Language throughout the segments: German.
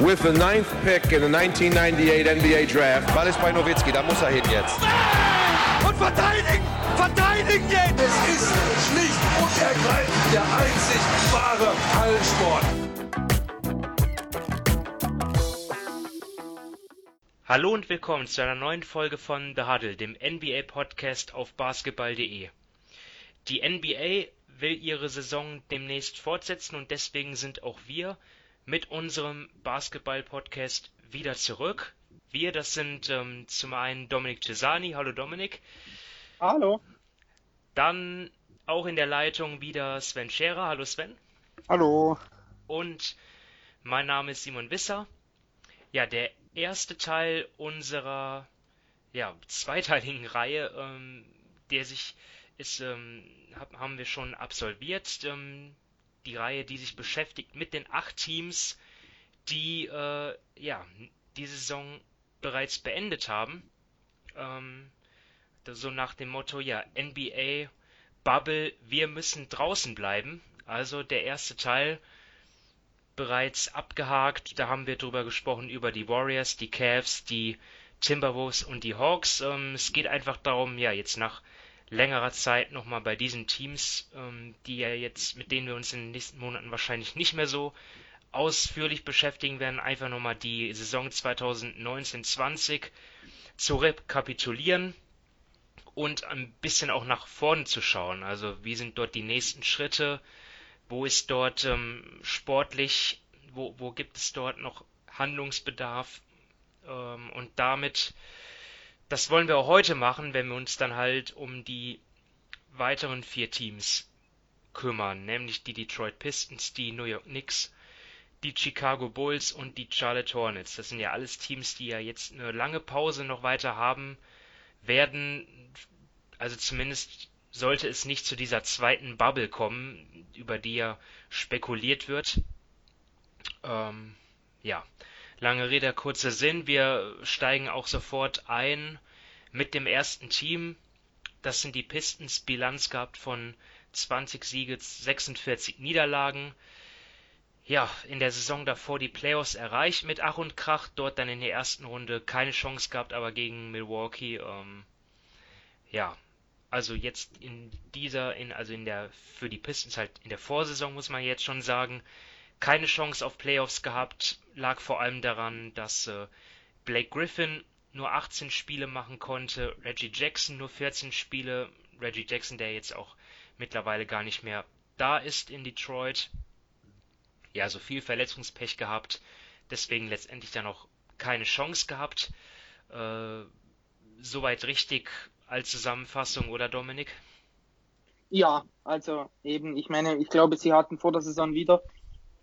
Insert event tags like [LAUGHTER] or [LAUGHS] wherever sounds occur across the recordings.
with the ninth pick in the 1998 NBA Draft. Ball ist bei Nowitzki, da muss er hin jetzt. Und verteidigen! Verteidigen jetzt! Es ist schlicht und ergreifend der einzig wahre Hallensport. Hallo und willkommen zu einer neuen Folge von The Huddle, dem NBA-Podcast auf basketball.de. Die NBA will ihre Saison demnächst fortsetzen und deswegen sind auch wir mit unserem Basketball-Podcast wieder zurück. Wir, das sind ähm, zum einen Dominik Cesani. Hallo Dominik. Hallo. Dann auch in der Leitung wieder Sven Scherer. Hallo Sven. Hallo. Und mein Name ist Simon Wisser. Ja, der erste Teil unserer ja, zweiteiligen Reihe, ähm, der sich ist, ähm, hab, haben wir schon absolviert. Ähm, die Reihe, die sich beschäftigt mit den acht Teams, die äh, ja die Saison bereits beendet haben. Ähm, so nach dem Motto, ja, NBA Bubble, wir müssen draußen bleiben. Also der erste Teil bereits abgehakt. Da haben wir drüber gesprochen über die Warriors, die Cavs, die Timberwolves und die Hawks. Ähm, es geht einfach darum, ja, jetzt nach längerer Zeit nochmal bei diesen Teams, ähm, die ja jetzt, mit denen wir uns in den nächsten Monaten wahrscheinlich nicht mehr so ausführlich beschäftigen werden, einfach nochmal die Saison 2019-20 zu rekapitulieren und ein bisschen auch nach vorne zu schauen. Also wie sind dort die nächsten Schritte? Wo ist dort ähm, sportlich, wo, wo gibt es dort noch Handlungsbedarf? Ähm, und damit das wollen wir auch heute machen, wenn wir uns dann halt um die weiteren vier Teams kümmern, nämlich die Detroit Pistons, die New York Knicks, die Chicago Bulls und die Charlotte Hornets. Das sind ja alles Teams, die ja jetzt eine lange Pause noch weiter haben werden. Also zumindest sollte es nicht zu dieser zweiten Bubble kommen, über die ja spekuliert wird. Ähm, ja, Lange Rede, kurzer Sinn. Wir steigen auch sofort ein mit dem ersten Team. Das sind die Pistons. Bilanz gehabt von 20 Siege, 46 Niederlagen. Ja, in der Saison davor die Playoffs erreicht mit Ach und Krach. Dort dann in der ersten Runde keine Chance gehabt, aber gegen Milwaukee. Ähm, ja, also jetzt in dieser, in, also in der, für die Pistons halt in der Vorsaison muss man jetzt schon sagen, keine Chance auf Playoffs gehabt, lag vor allem daran, dass äh, Blake Griffin nur 18 Spiele machen konnte, Reggie Jackson nur 14 Spiele, Reggie Jackson, der jetzt auch mittlerweile gar nicht mehr da ist in Detroit. Ja, so viel Verletzungspech gehabt, deswegen letztendlich dann auch keine Chance gehabt. Äh, soweit richtig als Zusammenfassung, oder Dominik? Ja, also eben, ich meine, ich glaube, sie hatten vor der Saison wieder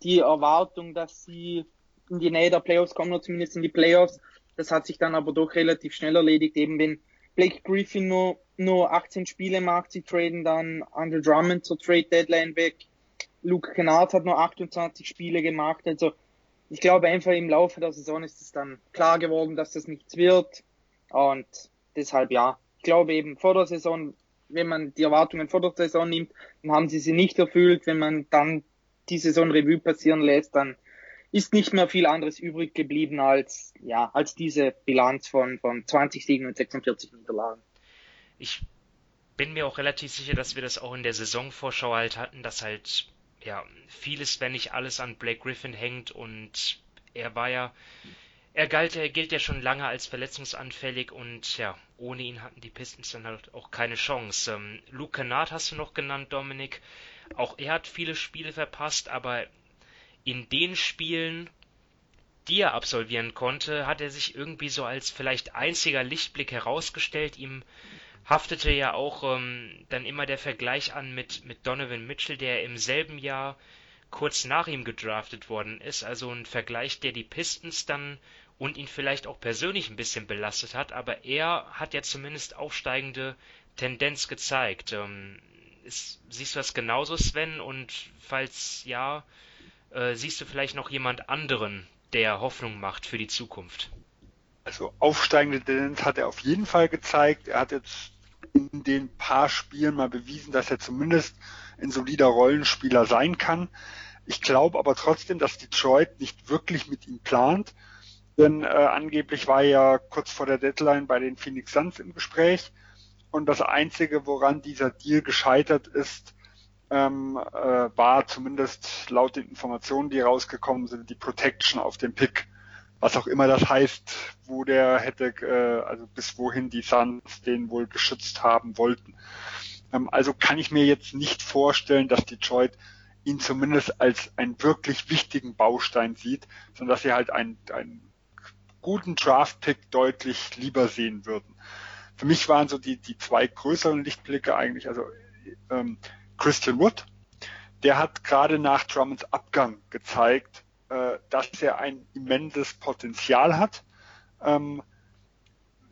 die Erwartung, dass sie in die Nähe der Playoffs kommen, oder zumindest in die Playoffs. Das hat sich dann aber doch relativ schnell erledigt, eben wenn Blake Griffin nur, nur 18 Spiele macht, sie traden dann Andre Drummond zur Trade Deadline weg. Luke Kennard hat nur 28 Spiele gemacht, also ich glaube einfach im Laufe der Saison ist es dann klar geworden, dass das nichts wird. Und deshalb ja, ich glaube eben vor der Saison, wenn man die Erwartungen vor der Saison nimmt, dann haben sie sie nicht erfüllt, wenn man dann die Saison Revue passieren lässt, dann ist nicht mehr viel anderes übrig geblieben als, ja, als diese Bilanz von, von 20 Siegen und 46 Niederlagen. Ich bin mir auch relativ sicher, dass wir das auch in der Saisonvorschau halt hatten, dass halt, ja, vieles, wenn nicht alles an Blake Griffin hängt und er war ja, er galt, er gilt ja schon lange als verletzungsanfällig und ja, ohne ihn hatten die Pistons dann halt auch keine Chance. Ähm, Luke Kennard hast du noch genannt, Dominik. Auch er hat viele Spiele verpasst, aber in den Spielen, die er absolvieren konnte, hat er sich irgendwie so als vielleicht einziger Lichtblick herausgestellt. Ihm haftete ja auch ähm, dann immer der Vergleich an mit, mit Donovan Mitchell, der im selben Jahr kurz nach ihm gedraftet worden ist. Also ein Vergleich, der die Pistons dann und ihn vielleicht auch persönlich ein bisschen belastet hat, aber er hat ja zumindest aufsteigende Tendenz gezeigt. Ähm, ist, siehst du das genauso, Sven? Und falls ja, äh, siehst du vielleicht noch jemand anderen, der Hoffnung macht für die Zukunft? Also aufsteigende Tendenz hat er auf jeden Fall gezeigt. Er hat jetzt in den paar Spielen mal bewiesen, dass er zumindest ein solider Rollenspieler sein kann. Ich glaube aber trotzdem, dass Detroit nicht wirklich mit ihm plant, denn äh, angeblich war er ja kurz vor der Deadline bei den Phoenix Suns im Gespräch und das Einzige, woran dieser Deal gescheitert ist, ähm, äh, war zumindest laut den Informationen, die rausgekommen sind, die Protection auf dem Pick. Was auch immer das heißt, wo der hätte, äh, also bis wohin die Suns den wohl geschützt haben wollten. Ähm, also kann ich mir jetzt nicht vorstellen, dass Detroit ihn zumindest als einen wirklich wichtigen Baustein sieht, sondern dass sie halt einen, einen guten Draft-Pick deutlich lieber sehen würden. Für mich waren so die, die zwei größeren Lichtblicke eigentlich, also ähm, Christian Wood, der hat gerade nach Drummonds Abgang gezeigt, äh, dass er ein immenses Potenzial hat. Ähm,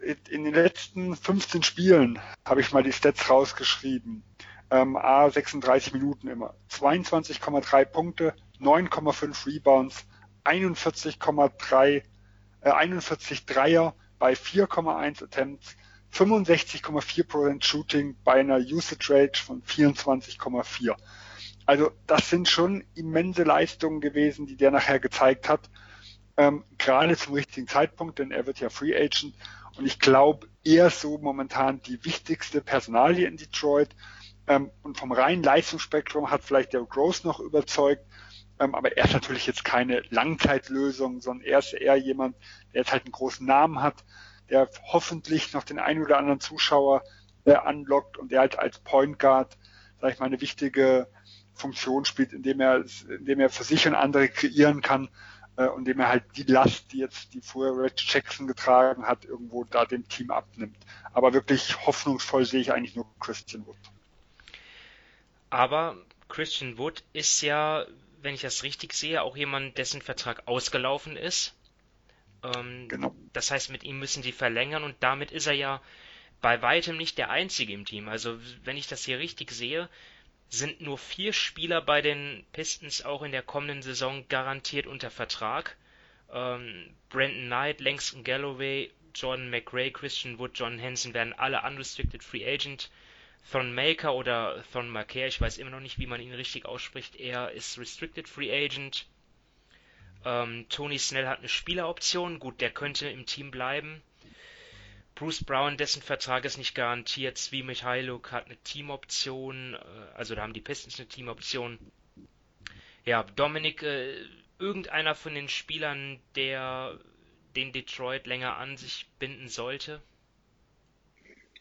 in den letzten 15 Spielen habe ich mal die Stats rausgeschrieben. Ähm, A, 36 Minuten immer. 22,3 Punkte, 9,5 Rebounds, 41,3, äh, 41 Dreier bei 4,1 Attempts, 65,4% Shooting bei einer Usage Rate von 24,4. Also das sind schon immense Leistungen gewesen, die der nachher gezeigt hat. Ähm, gerade zum richtigen Zeitpunkt, denn er wird ja Free Agent. Und ich glaube, er so momentan die wichtigste Personalie in Detroit. Ähm, und vom reinen Leistungsspektrum hat vielleicht der Gross noch überzeugt. Ähm, aber er ist natürlich jetzt keine Langzeitlösung, sondern er ist eher jemand, der jetzt halt einen großen Namen hat, der hoffentlich noch den einen oder anderen Zuschauer äh, anlockt und der halt als Point Guard, sag ich mal, eine wichtige Funktion spielt, indem er, indem er für sich und andere kreieren kann äh, und indem er halt die Last, die jetzt die vorher Red Jackson getragen hat, irgendwo da dem Team abnimmt. Aber wirklich hoffnungsvoll sehe ich eigentlich nur Christian Wood. Aber Christian Wood ist ja, wenn ich das richtig sehe, auch jemand, dessen Vertrag ausgelaufen ist. Ähm, genau. Das heißt, mit ihm müssen sie verlängern und damit ist er ja bei weitem nicht der Einzige im Team. Also wenn ich das hier richtig sehe, sind nur vier Spieler bei den Pistons auch in der kommenden Saison garantiert unter Vertrag. Ähm, Brandon Knight, Langston Galloway, Jordan McRae, Christian Wood, John Henson werden alle unrestricted free agent. Thon Maker oder Thon Maker, ich weiß immer noch nicht, wie man ihn richtig ausspricht, er ist restricted free agent. Ähm, Tony Snell hat eine Spieleroption, gut, der könnte im Team bleiben. Bruce Brown, dessen Vertrag ist nicht garantiert. Zvi Michailuk hat eine Teamoption, äh, also da haben die Pistons eine Teamoption. Ja, Dominik, äh, irgendeiner von den Spielern, der den Detroit länger an sich binden sollte?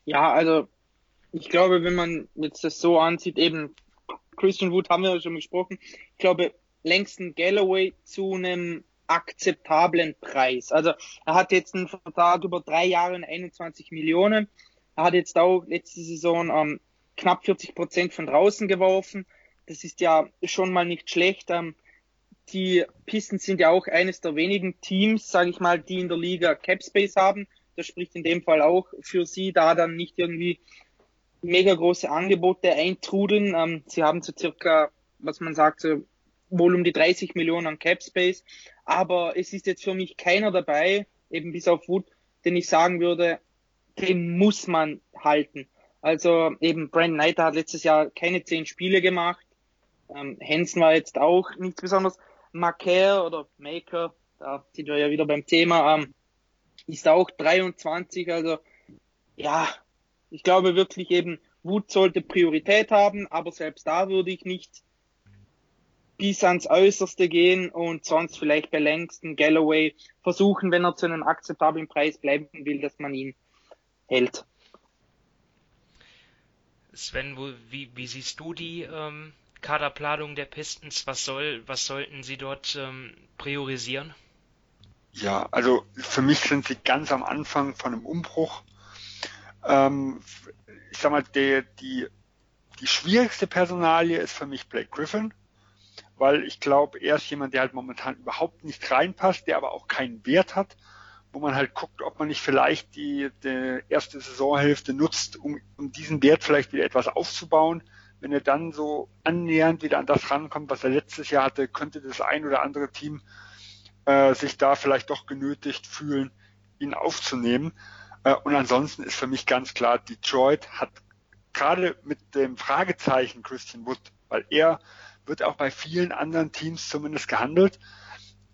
Ja, also ich glaube, wenn man jetzt das so ansieht, eben Christian Wood haben wir ja schon gesprochen, ich glaube, Langston Galloway zu einem akzeptablen Preis. Also er hat jetzt einen Vertrag über drei Jahre und 21 Millionen. Er hat jetzt auch letzte Saison ähm, knapp 40 Prozent von draußen geworfen. Das ist ja schon mal nicht schlecht. Ähm, die Pistons sind ja auch eines der wenigen Teams, sage ich mal, die in der Liga Cap Space haben. Das spricht in dem Fall auch für sie, da dann nicht irgendwie mega große Angebote eintrudeln. Ähm, sie haben so circa, was man sagt, so wohl um die 30 Millionen an Cap Space. Aber es ist jetzt für mich keiner dabei, eben bis auf Wood, den ich sagen würde, den muss man halten. Also eben Brandon Knight hat letztes Jahr keine zehn Spiele gemacht. Ähm, Hansen war jetzt auch nichts besonders. Maker oder Maker, da sind wir ja wieder beim Thema, ähm, ist auch 23. Also ja, ich glaube wirklich eben, Wood sollte Priorität haben, aber selbst da würde ich nicht bis ans Äußerste gehen und sonst vielleicht bei Langston Galloway versuchen, wenn er zu einem akzeptablen Preis bleiben will, dass man ihn hält. Sven, wie, wie siehst du die ähm, Kaderplanung der Pistons? Was soll, was sollten sie dort ähm, priorisieren? Ja, also für mich sind sie ganz am Anfang von einem Umbruch. Ähm, ich sag mal, der, die, die schwierigste Personalie ist für mich Blake Griffin weil ich glaube, er ist jemand, der halt momentan überhaupt nicht reinpasst, der aber auch keinen Wert hat, wo man halt guckt, ob man nicht vielleicht die, die erste Saisonhälfte nutzt, um, um diesen Wert vielleicht wieder etwas aufzubauen. Wenn er dann so annähernd wieder an das rankommt, was er letztes Jahr hatte, könnte das ein oder andere Team äh, sich da vielleicht doch genötigt fühlen, ihn aufzunehmen. Äh, und ansonsten ist für mich ganz klar, Detroit hat gerade mit dem Fragezeichen Christian Wood, weil er wird auch bei vielen anderen Teams zumindest gehandelt.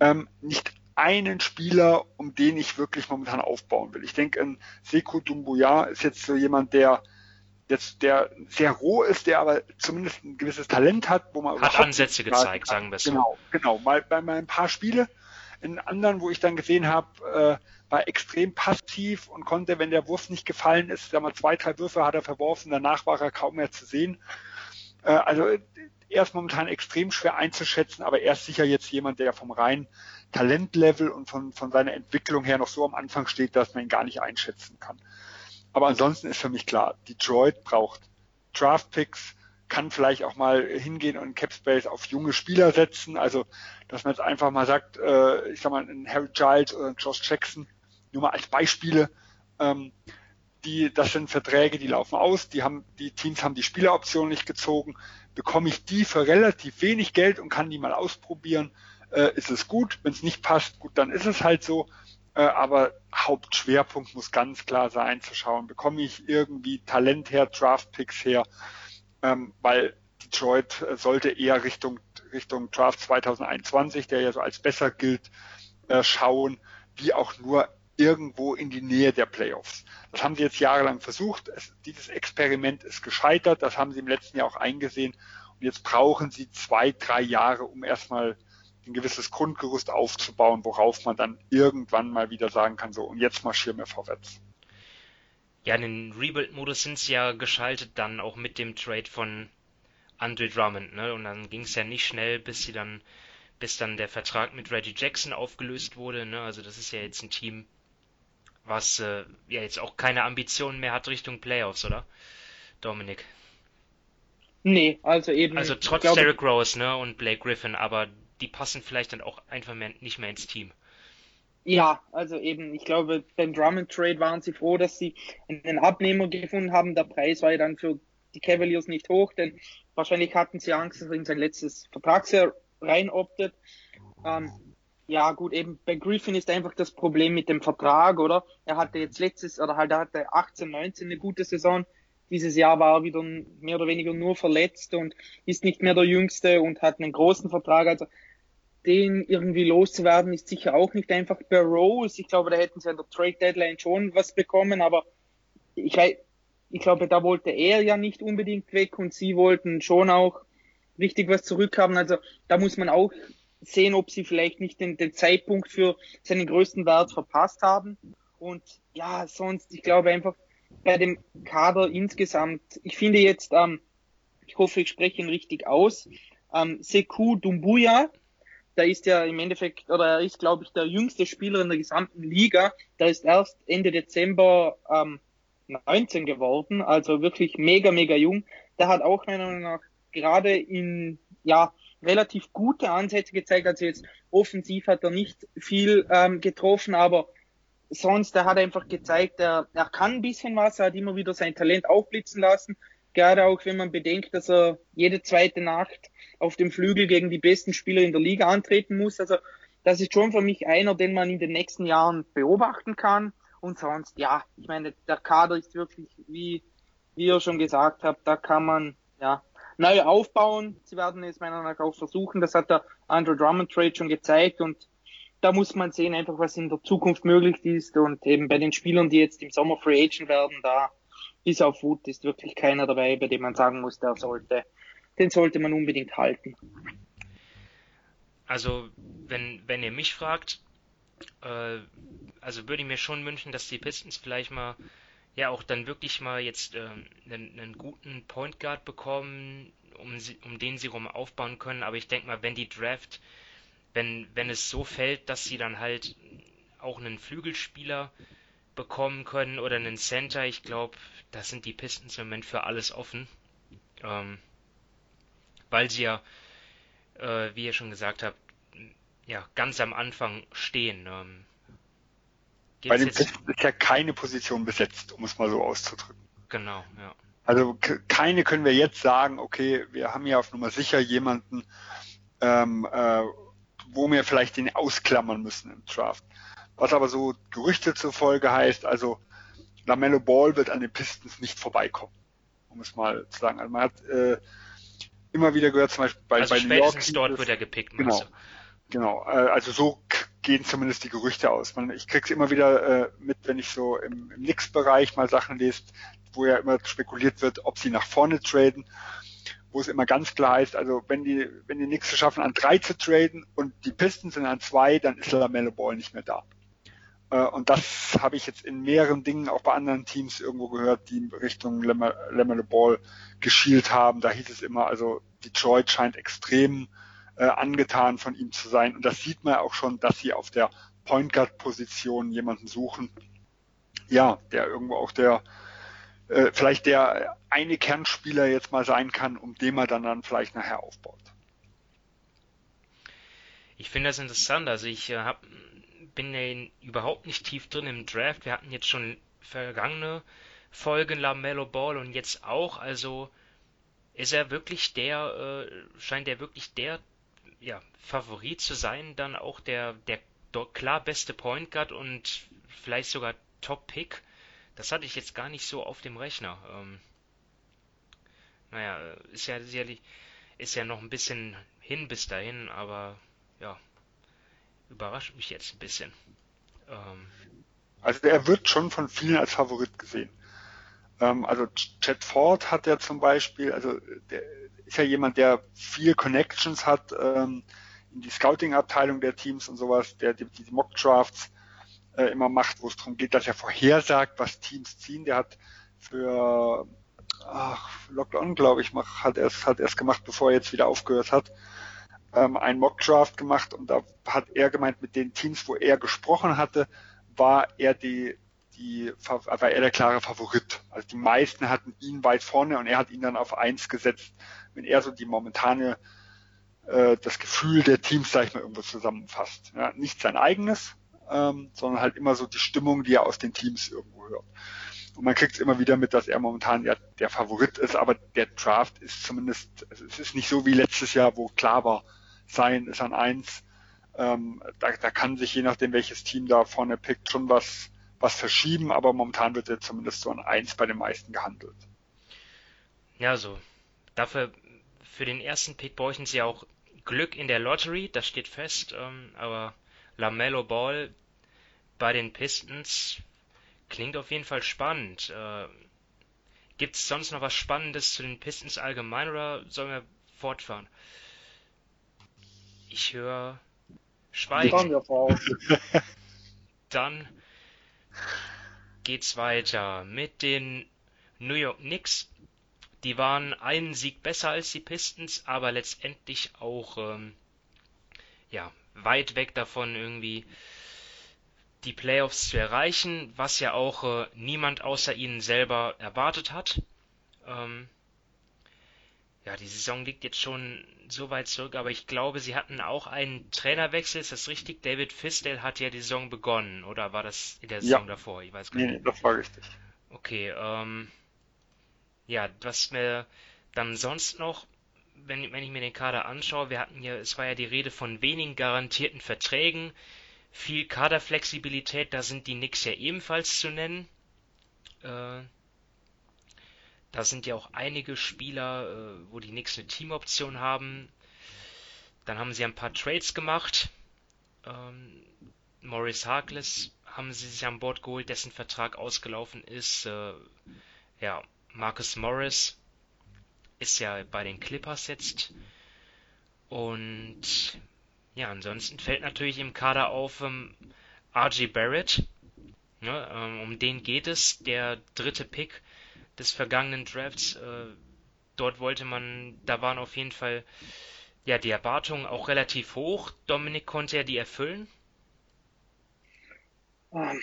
Ähm, nicht einen Spieler, um den ich wirklich momentan aufbauen will. Ich denke, ein Sekou Dumbuya ist jetzt so jemand, der jetzt der sehr roh ist, der aber zumindest ein gewisses Talent hat, wo man hat Ansätze gezeigt, sagen wir es so. Genau, genau. Mal bei mal ein paar Spiele, in anderen, wo ich dann gesehen habe, äh, war extrem passiv und konnte, wenn der Wurf nicht gefallen ist, sag mal zwei, drei Würfe hat er verworfen, danach war er kaum mehr zu sehen. Äh, also er ist momentan extrem schwer einzuschätzen, aber er ist sicher jetzt jemand, der vom reinen Talentlevel und von, von seiner Entwicklung her noch so am Anfang steht, dass man ihn gar nicht einschätzen kann. Aber ansonsten ist für mich klar, Detroit braucht Draftpicks, kann vielleicht auch mal hingehen und Capspace auf junge Spieler setzen. Also, dass man jetzt einfach mal sagt, äh, ich sag mal, ein Harry Giles oder ein Josh Jackson, nur mal als Beispiele, ähm, die, das sind Verträge, die laufen aus, die haben, die Teams haben die Spieleroption nicht gezogen, bekomme ich die für relativ wenig Geld und kann die mal ausprobieren, äh, ist es gut. Wenn es nicht passt, gut, dann ist es halt so. Äh, aber Hauptschwerpunkt muss ganz klar sein, zu schauen, bekomme ich irgendwie Talent her, Draft-Picks her, ähm, weil Detroit äh, sollte eher Richtung, Richtung Draft 2021, der ja so als besser gilt, äh, schauen, wie auch nur irgendwo in die Nähe der Playoffs. Das haben sie jetzt jahrelang versucht. Es, dieses Experiment ist gescheitert. Das haben sie im letzten Jahr auch eingesehen. Und jetzt brauchen sie zwei, drei Jahre, um erstmal ein gewisses Grundgerüst aufzubauen, worauf man dann irgendwann mal wieder sagen kann, so, und jetzt marschieren wir vorwärts. Ja, in den Rebuild-Modus sind sie ja geschaltet dann auch mit dem Trade von Andre Drummond, ne? Und dann ging es ja nicht schnell, bis sie dann, bis dann der Vertrag mit Reggie Jackson aufgelöst wurde, ne? Also das ist ja jetzt ein Team, was äh, ja jetzt auch keine Ambitionen mehr hat Richtung Playoffs, oder? Dominik. Nee, also eben. Also trotz glaube, Derrick Rose, ne, und Blake Griffin, aber die passen vielleicht dann auch einfach mehr, nicht mehr ins Team. Ja, also eben, ich glaube, beim Drummond Trade waren sie froh, dass sie einen Abnehmer gefunden haben. Der Preis war ja dann für die Cavaliers nicht hoch, denn wahrscheinlich hatten sie Angst, dass er in sein letztes Vertragsjahr reinoptet. Ähm, ja, gut, eben bei Griffin ist einfach das Problem mit dem Vertrag, oder? Er hatte jetzt letztes, oder halt er hatte 18, 19 eine gute Saison. Dieses Jahr war er wieder mehr oder weniger nur verletzt und ist nicht mehr der Jüngste und hat einen großen Vertrag. Also den irgendwie loszuwerden ist sicher auch nicht einfach. Bei Rose, ich glaube, da hätten sie an der Trade Deadline schon was bekommen, aber ich ich glaube, da wollte er ja nicht unbedingt weg und sie wollten schon auch richtig was zurückhaben. Also da muss man auch sehen, ob sie vielleicht nicht den, den Zeitpunkt für seinen größten Wert verpasst haben. Und ja, sonst, ich glaube einfach bei dem Kader insgesamt, ich finde jetzt, ähm, ich hoffe, ich spreche ihn richtig aus, ähm, Sekou Dumbuya, der ist ja im Endeffekt, oder er ist, glaube ich, der jüngste Spieler in der gesamten Liga. Der ist erst Ende Dezember ähm, 19 geworden, also wirklich mega, mega jung. Der hat auch meiner Meinung nach gerade in, ja, relativ gute Ansätze gezeigt. Also jetzt offensiv hat er nicht viel ähm, getroffen, aber sonst, er hat einfach gezeigt, er, er kann ein bisschen was, er hat immer wieder sein Talent aufblitzen lassen. Gerade auch wenn man bedenkt, dass er jede zweite Nacht auf dem Flügel gegen die besten Spieler in der Liga antreten muss. Also das ist schon für mich einer, den man in den nächsten Jahren beobachten kann. Und sonst, ja, ich meine, der Kader ist wirklich, wie, wie ihr schon gesagt habt, da kann man ja neu aufbauen. Sie werden es meiner Meinung nach auch versuchen. Das hat der Andrew Drummond Trade schon gezeigt und da muss man sehen, einfach was in der Zukunft möglich ist und eben bei den Spielern, die jetzt im Sommer Free Agent werden, da bis auf Wut ist wirklich keiner dabei, bei dem man sagen muss, der sollte, den sollte man unbedingt halten. Also, wenn, wenn ihr mich fragt, äh, also würde ich mir schon wünschen, dass die Pistons vielleicht mal ja auch dann wirklich mal jetzt äh, einen, einen guten Point Guard bekommen, um, sie, um den sie rum aufbauen können. Aber ich denke mal, wenn die Draft, wenn, wenn es so fällt, dass sie dann halt auch einen Flügelspieler bekommen können oder einen Center, ich glaube, da sind die Pistons im Moment für alles offen. Ähm, weil sie ja, äh, wie ihr schon gesagt habt, ja, ganz am Anfang stehen. Ähm, bei den Pistons ist ja keine Position besetzt, um es mal so auszudrücken. Genau, ja. Also keine können wir jetzt sagen, okay, wir haben ja auf Nummer sicher jemanden, ähm, äh, wo wir vielleicht den ausklammern müssen im Draft. Was aber so Gerüchte zur Folge heißt, also Lamello Ball wird an den Pistons nicht vorbeikommen, um es mal zu sagen. Also man hat äh, immer wieder gehört, zum Beispiel bei, also bei New York. dort wird er gepickt. Genau. Du? Genau, äh, also so gehen zumindest die Gerüchte aus. Man, ich krieg's immer wieder äh, mit, wenn ich so im, im Nix-Bereich mal Sachen lese, wo ja immer spekuliert wird, ob sie nach vorne traden, wo es immer ganz klar heißt, also wenn die, wenn die Knicks es schaffen, an drei zu traden und die Pistons sind an zwei, dann ist Lamello Ball nicht mehr da. Äh, und das habe ich jetzt in mehreren Dingen auch bei anderen Teams irgendwo gehört, die in Richtung Lamello Ball geschielt haben. Da hieß es immer, also Detroit scheint extrem äh, angetan von ihm zu sein. Und das sieht man auch schon, dass sie auf der Point Guard Position jemanden suchen, ja, der irgendwo auch der äh, vielleicht der eine Kernspieler jetzt mal sein kann, um den man dann, dann vielleicht nachher aufbaut. Ich finde das interessant. Also ich äh, hab, bin ja überhaupt nicht tief drin im Draft. Wir hatten jetzt schon vergangene Folgen Lamello Ball und jetzt auch. Also ist er wirklich der, äh, scheint er wirklich der ja, Favorit zu sein, dann auch der, der klar beste Point Guard und vielleicht sogar Top Pick. Das hatte ich jetzt gar nicht so auf dem Rechner. Ähm, naja, ist ja sicherlich, ist ja noch ein bisschen hin bis dahin, aber ja, überrascht mich jetzt ein bisschen. Ähm, also er wird schon von vielen als Favorit gesehen. Ähm, also Chad Ford hat ja zum Beispiel, also der ist ja jemand, der viel Connections hat ähm, in die Scouting-Abteilung der Teams und sowas, der die, die Mock-Drafts äh, immer macht, wo es darum geht, dass er vorhersagt, was Teams ziehen. Der hat für ach, Locked On, glaube ich, mach, hat er es hat gemacht, bevor er jetzt wieder aufgehört hat, ähm, einen Mock-Draft gemacht und da hat er gemeint, mit den Teams, wo er gesprochen hatte, war er die die war er der klare Favorit. Also die meisten hatten ihn weit vorne und er hat ihn dann auf eins gesetzt, wenn er so die momentane äh, das Gefühl der Teams, sag ich mal, irgendwo zusammenfasst. Ja, nicht sein eigenes, ähm, sondern halt immer so die Stimmung, die er aus den Teams irgendwo hört. Und man kriegt es immer wieder mit, dass er momentan ja der Favorit ist, aber der Draft ist zumindest, also es ist nicht so wie letztes Jahr, wo klar war, sein ist an eins. Ähm, da, da kann sich je nachdem, welches Team da vorne pickt, schon was was verschieben, aber momentan wird er zumindest so an eins bei den meisten gehandelt. Ja, so. Dafür, für den ersten Pick bräuchten sie auch Glück in der Lottery, das steht fest, ähm, aber Lamello Ball bei den Pistons klingt auf jeden Fall spannend. Äh, Gibt es sonst noch was Spannendes zu den Pistons allgemein oder sollen wir fortfahren? Ich höre Schweigen. Dann geht's weiter mit den New York Knicks. Die waren einen Sieg besser als die Pistons, aber letztendlich auch ähm, ja weit weg davon irgendwie die Playoffs zu erreichen, was ja auch äh, niemand außer ihnen selber erwartet hat. Ähm, ja, die Saison liegt jetzt schon so weit zurück, aber ich glaube, sie hatten auch einen Trainerwechsel. Ist das richtig? David Fisdale hat ja die Saison begonnen, oder war das in der Saison ja. davor? Ich weiß gar nicht. Nee, das war richtig. Okay, ähm, ja, was mir dann sonst noch, wenn, wenn ich mir den Kader anschaue, wir hatten ja, es war ja die Rede von wenigen garantierten Verträgen, viel Kaderflexibilität, da sind die Knicks ja ebenfalls zu nennen. Äh, da sind ja auch einige Spieler, äh, wo die Knicks eine Teamoption haben. Dann haben sie ein paar Trades gemacht. Ähm, Maurice Harkless haben sie sich an Bord geholt, dessen Vertrag ausgelaufen ist. Äh, ja, Marcus Morris ist ja bei den Clippers jetzt. Und ja, ansonsten fällt natürlich im Kader auf ähm, RG Barrett. Ja, ähm, um den geht es. Der dritte Pick des vergangenen Drafts. Äh, dort wollte man, da waren auf jeden Fall ja die Erwartungen auch relativ hoch. Dominik konnte ja die erfüllen. Ähm,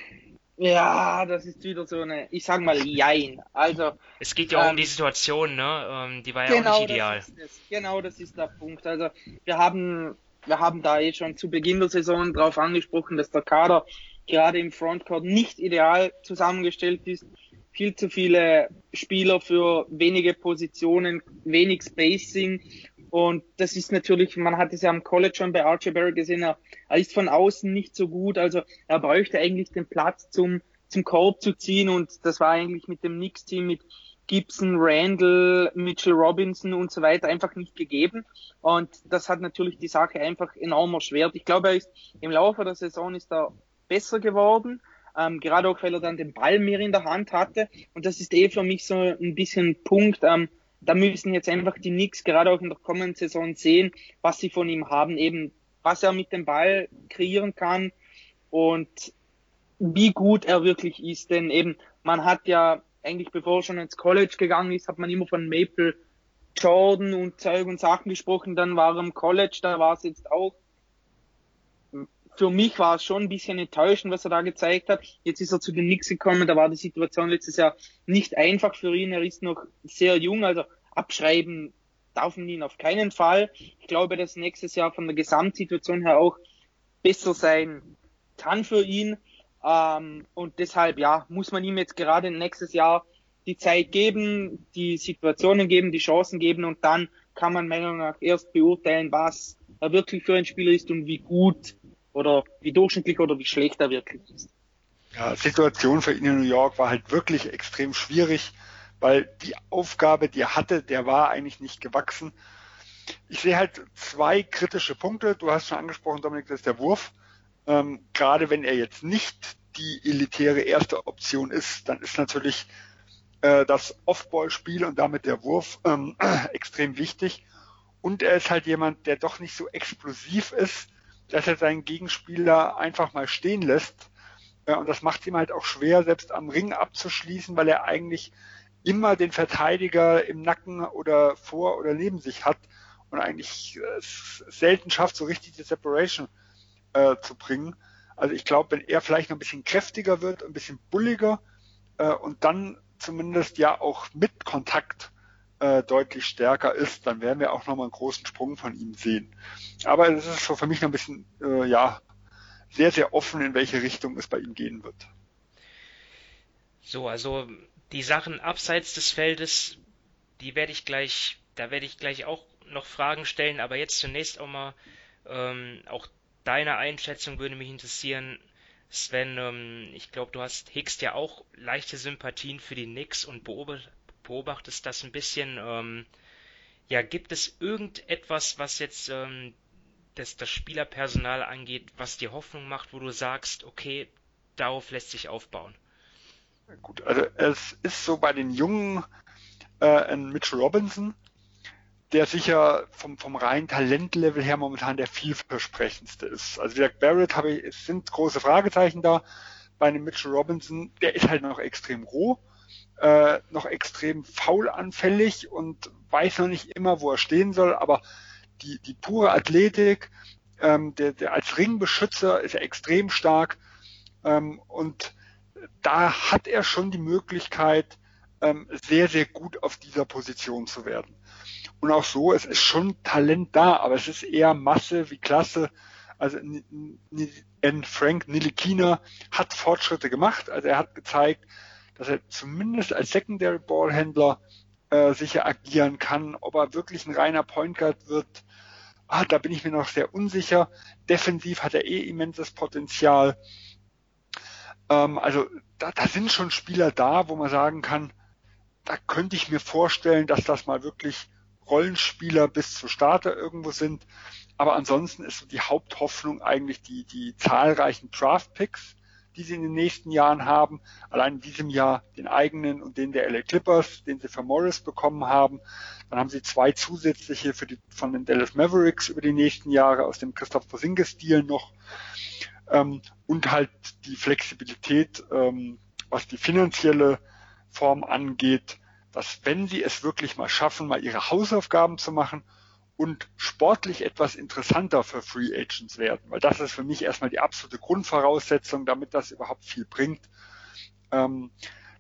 ja, das ist wieder so eine, ich sag mal, Jein. Also. Es geht ja auch ähm, um die Situation, ne? Ähm, die war ja genau auch nicht ideal. Das das. Genau, das ist der Punkt. Also, wir haben, wir haben da eh schon zu Beginn der Saison drauf angesprochen, dass der Kader gerade im Frontcourt nicht ideal zusammengestellt ist viel zu viele Spieler für wenige Positionen, wenig Spacing. Und das ist natürlich, man hat es ja am College schon bei Archie Barry gesehen, er, er ist von außen nicht so gut. Also er bräuchte eigentlich den Platz zum, zum Korb zu ziehen. Und das war eigentlich mit dem Knicks-Team mit Gibson, Randall, Mitchell Robinson und so weiter einfach nicht gegeben. Und das hat natürlich die Sache einfach enorm erschwert. Ich glaube, er ist im Laufe der Saison ist er besser geworden. Ähm, gerade auch, weil er dann den Ball mehr in der Hand hatte. Und das ist eh für mich so ein bisschen Punkt. Ähm, da müssen jetzt einfach die Knicks gerade auch in der kommenden Saison sehen, was sie von ihm haben, eben was er mit dem Ball kreieren kann und wie gut er wirklich ist. Denn eben, man hat ja eigentlich bevor er schon ins College gegangen ist, hat man immer von Maple Jordan und Zeug und Sachen gesprochen. Dann war er im College, da war es jetzt auch. Für mich war es schon ein bisschen enttäuschend, was er da gezeigt hat. Jetzt ist er zu den Knicks gekommen, da war die Situation letztes Jahr nicht einfach für ihn. Er ist noch sehr jung, also abschreiben darf man ihn auf keinen Fall. Ich glaube, dass nächstes Jahr von der Gesamtsituation her auch besser sein kann für ihn. Ähm, und deshalb, ja, muss man ihm jetzt gerade nächstes Jahr die Zeit geben, die Situationen geben, die Chancen geben und dann kann man meiner Meinung nach erst beurteilen, was er wirklich für ein Spieler ist und wie gut oder wie durchschnittlich oder wie schlecht er wirklich ist. Ja, Situation für ihn in New York war halt wirklich extrem schwierig, weil die Aufgabe, die er hatte, der war eigentlich nicht gewachsen. Ich sehe halt zwei kritische Punkte. Du hast schon angesprochen, Dominik, das ist der Wurf. Ähm, gerade wenn er jetzt nicht die elitäre erste Option ist, dann ist natürlich äh, das Off-Ball-Spiel und damit der Wurf ähm, [CLEARS THROAT] extrem wichtig. Und er ist halt jemand, der doch nicht so explosiv ist, dass er seinen Gegenspieler einfach mal stehen lässt. Und das macht ihm halt auch schwer, selbst am Ring abzuschließen, weil er eigentlich immer den Verteidiger im Nacken oder vor oder neben sich hat und eigentlich äh, selten schafft, so richtig die Separation äh, zu bringen. Also ich glaube, wenn er vielleicht noch ein bisschen kräftiger wird, ein bisschen bulliger äh, und dann zumindest ja auch mit Kontakt äh, deutlich stärker ist, dann werden wir auch nochmal einen großen Sprung von ihm sehen. Aber es ist so für mich noch ein bisschen, äh, ja, sehr, sehr offen, in welche Richtung es bei ihm gehen wird. So, also die Sachen abseits des Feldes, die werde ich gleich, da werde ich gleich auch noch Fragen stellen, aber jetzt zunächst auch mal ähm, auch deine Einschätzung würde mich interessieren. Sven, ähm, ich glaube, du hast hegst ja auch leichte Sympathien für die Knicks und beobachtest das ein bisschen. Ähm, ja, gibt es irgendetwas, was jetzt ähm, das, das Spielerpersonal angeht, was dir Hoffnung macht, wo du sagst, okay, darauf lässt sich aufbauen? Gut, also es ist so bei den Jungen äh, ein Mitchell Robinson, der sicher vom, vom reinen Talentlevel her momentan der vielversprechendste ist. Also wie gesagt, Barrett habe ich, es sind große Fragezeichen da. Bei einem Mitchell Robinson, der ist halt noch extrem roh, äh, noch extrem faulanfällig und weiß noch nicht immer, wo er stehen soll, aber die, die pure Athletik, ähm, der, der als Ringbeschützer ist er extrem stark ähm, und da hat er schon die Möglichkeit, ähm, sehr, sehr gut auf dieser Position zu werden. Und auch so, es ist schon Talent da, aber es ist eher Masse wie Klasse. Also N. Frank Nilikina hat Fortschritte gemacht. Also er hat gezeigt, dass er zumindest als Secondary Ballhändler äh, sicher agieren kann. Ob er wirklich ein reiner Point Guard wird, ah, da bin ich mir noch sehr unsicher. Defensiv hat er eh immenses Potenzial. Ähm, also da, da sind schon Spieler da, wo man sagen kann, da könnte ich mir vorstellen, dass das mal wirklich Rollenspieler bis zu Starter irgendwo sind. Aber ansonsten ist die Haupthoffnung eigentlich die, die zahlreichen Draft-Picks, die sie in den nächsten Jahren haben. Allein in diesem Jahr den eigenen und den der LA Clippers, den sie für Morris bekommen haben. Dann haben sie zwei zusätzliche für die, von den Dallas Mavericks über die nächsten Jahre aus dem Christoph Porzingis-Stil noch. Ähm, und halt die Flexibilität, ähm, was die finanzielle Form angeht, dass wenn sie es wirklich mal schaffen, mal ihre Hausaufgaben zu machen und sportlich etwas interessanter für Free Agents werden, weil das ist für mich erstmal die absolute Grundvoraussetzung, damit das überhaupt viel bringt, ähm,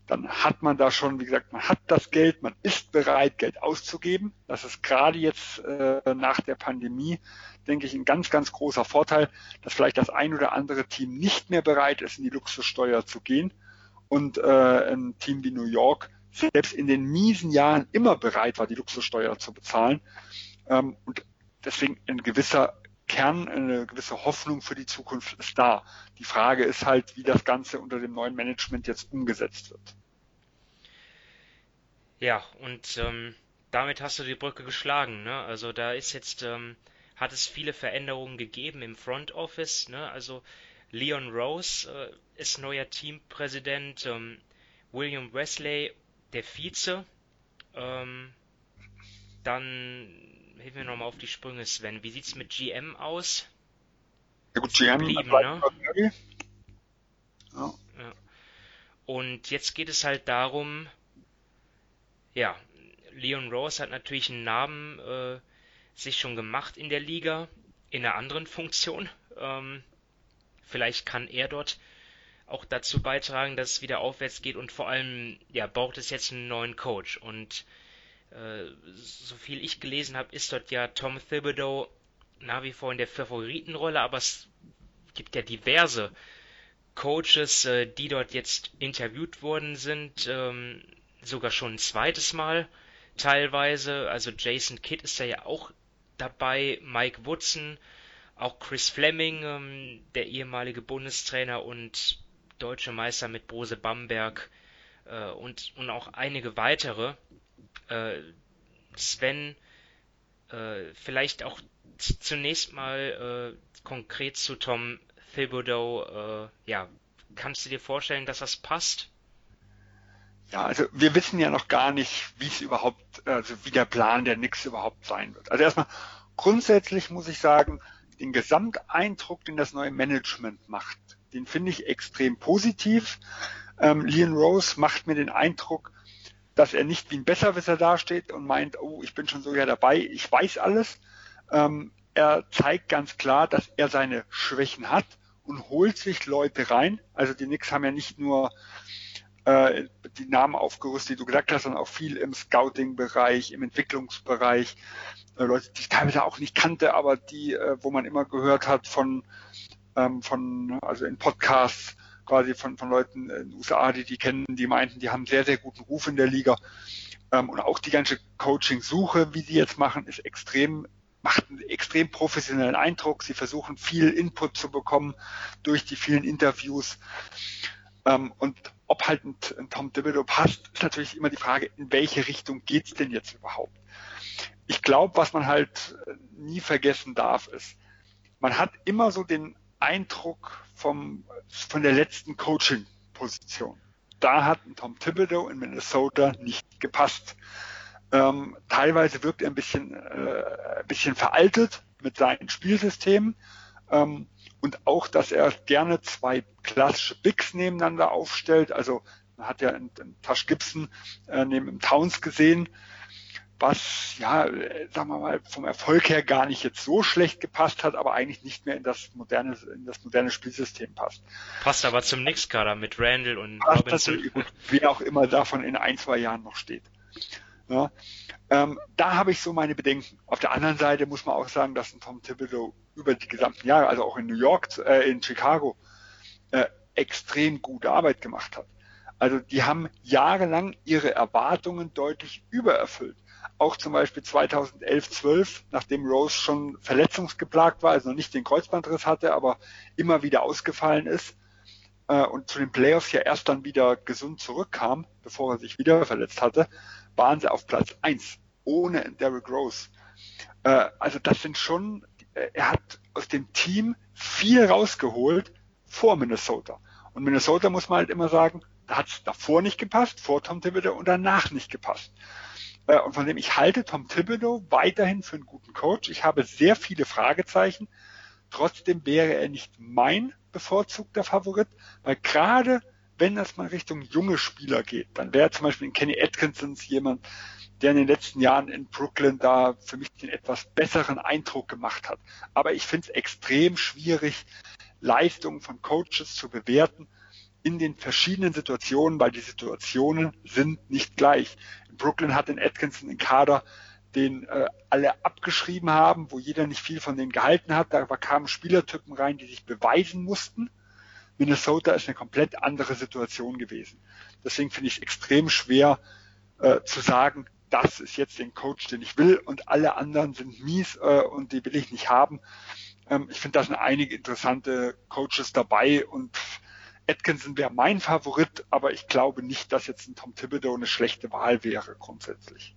dann hat man da schon, wie gesagt, man hat das Geld, man ist bereit, Geld auszugeben. Das ist gerade jetzt äh, nach der Pandemie, denke ich, ein ganz, ganz großer Vorteil, dass vielleicht das ein oder andere Team nicht mehr bereit ist, in die Luxussteuer zu gehen und äh, ein Team wie New York selbst in den miesen Jahren immer bereit war, die Luxussteuer zu bezahlen. Ähm, und deswegen ein gewisser Kern, eine gewisse Hoffnung für die Zukunft ist da. Die Frage ist halt, wie das Ganze unter dem neuen Management jetzt umgesetzt wird. Ja, und ähm, damit hast du die Brücke geschlagen. Ne? Also da ist jetzt, ähm, hat es viele Veränderungen gegeben im Front Office. Ne? Also Leon Rose äh, ist neuer Teampräsident, ähm, William Wesley der Vize. Ähm, dann hilf mir nochmal auf die Sprünge, Sven. Wie sieht's mit GM aus? Ja gut, GM Geblieben, ne? Ja. Ja. Und jetzt geht es halt darum, ja, Leon Rose hat natürlich einen Namen äh, sich schon gemacht in der Liga, in einer anderen Funktion. Ähm, vielleicht kann er dort auch dazu beitragen, dass es wieder aufwärts geht und vor allem, ja, braucht es jetzt einen neuen Coach. Und so viel ich gelesen habe, ist dort ja Tom Thibodeau nach wie vor in der Favoritenrolle, aber es gibt ja diverse Coaches, äh, die dort jetzt interviewt worden sind, ähm, sogar schon ein zweites Mal teilweise. Also Jason Kidd ist da ja auch dabei, Mike Woodson, auch Chris Fleming, ähm, der ehemalige Bundestrainer und deutsche Meister mit Brose Bamberg äh, und, und auch einige weitere. Äh, Sven, äh, vielleicht auch zunächst mal äh, konkret zu Tom Thibodeau. Äh, ja, kannst du dir vorstellen, dass das passt? Ja, also wir wissen ja noch gar nicht, wie es überhaupt, also wie der Plan der Knicks überhaupt sein wird. Also erstmal grundsätzlich muss ich sagen, den Gesamteindruck, den das neue Management macht, den finde ich extrem positiv. Ähm, Leon Rose macht mir den Eindruck, dass er nicht wie ein Besserwisser dasteht und meint, oh, ich bin schon so ja dabei, ich weiß alles. Ähm, er zeigt ganz klar, dass er seine Schwächen hat und holt sich Leute rein. Also die Knicks haben ja nicht nur äh, die Namen aufgerüstet, die du gesagt hast, sondern auch viel im Scouting-Bereich, im Entwicklungsbereich. Äh, Leute, die ich teilweise auch nicht kannte, aber die, äh, wo man immer gehört hat von, ähm, von also in Podcasts quasi von, von Leuten in den USA, die die kennen, die meinten, die haben sehr, sehr guten Ruf in der Liga. Ähm, und auch die ganze Coaching-Suche, wie sie jetzt machen, ist extrem macht einen extrem professionellen Eindruck. Sie versuchen viel Input zu bekommen durch die vielen Interviews. Ähm, und ob halt ein, ein Tom Thibodeau passt, ist natürlich immer die Frage, in welche Richtung geht's denn jetzt überhaupt? Ich glaube, was man halt äh, nie vergessen darf, ist, man hat immer so den Eindruck vom, von der letzten Coaching-Position. Da hat Tom Thibodeau in Minnesota nicht gepasst. Ähm, teilweise wirkt er ein bisschen, äh, ein bisschen veraltet mit seinen Spielsystemen. Ähm, und auch, dass er gerne zwei klassische Bigs nebeneinander aufstellt. Also man hat ja in, in Tash Gibson äh, neben Towns gesehen, was ja, sagen wir mal, vom Erfolg her gar nicht jetzt so schlecht gepasst hat, aber eigentlich nicht mehr in das moderne, in das moderne Spielsystem passt. Passt aber zum Nix-Kader mit Randall und passt Robinson. Gut, wer auch immer davon in ein, zwei Jahren noch steht. Ja, ähm, da habe ich so meine Bedenken. Auf der anderen Seite muss man auch sagen, dass ein Tom Thibodeau über die gesamten Jahre, also auch in New York, äh, in Chicago, äh, extrem gute Arbeit gemacht hat. Also die haben jahrelang ihre Erwartungen deutlich übererfüllt. Auch zum Beispiel 2011, 12, nachdem Rose schon verletzungsgeplagt war, also noch nicht den Kreuzbandriss hatte, aber immer wieder ausgefallen ist äh, und zu den Playoffs ja erst dann wieder gesund zurückkam, bevor er sich wieder verletzt hatte, waren sie auf Platz eins ohne Derrick Rose. Äh, also das sind schon, äh, er hat aus dem Team viel rausgeholt vor Minnesota. Und Minnesota muss man halt immer sagen, da hat es davor nicht gepasst, vor Tom Thibodeau und danach nicht gepasst. Äh, und von dem ich halte Tom Thibodeau weiterhin für einen guten Coach. Ich habe sehr viele Fragezeichen. Trotzdem wäre er nicht mein bevorzugter Favorit, weil gerade wenn das mal Richtung junge Spieler geht, dann wäre zum Beispiel Kenny Atkinsons jemand, der in den letzten Jahren in Brooklyn da für mich den etwas besseren Eindruck gemacht hat. Aber ich finde es extrem schwierig, Leistungen von Coaches zu bewerten in den verschiedenen Situationen, weil die Situationen sind nicht gleich. In Brooklyn hat den Atkinson den Kader, den äh, alle abgeschrieben haben, wo jeder nicht viel von denen gehalten hat. Da kamen Spielertypen rein, die sich beweisen mussten Minnesota ist eine komplett andere Situation gewesen. Deswegen finde ich es extrem schwer äh, zu sagen, das ist jetzt den Coach, den ich will und alle anderen sind mies äh, und die will ich nicht haben. Ähm, ich finde, da sind einige interessante Coaches dabei und Atkinson wäre mein Favorit, aber ich glaube nicht, dass jetzt ein Tom Thibodeau eine schlechte Wahl wäre grundsätzlich.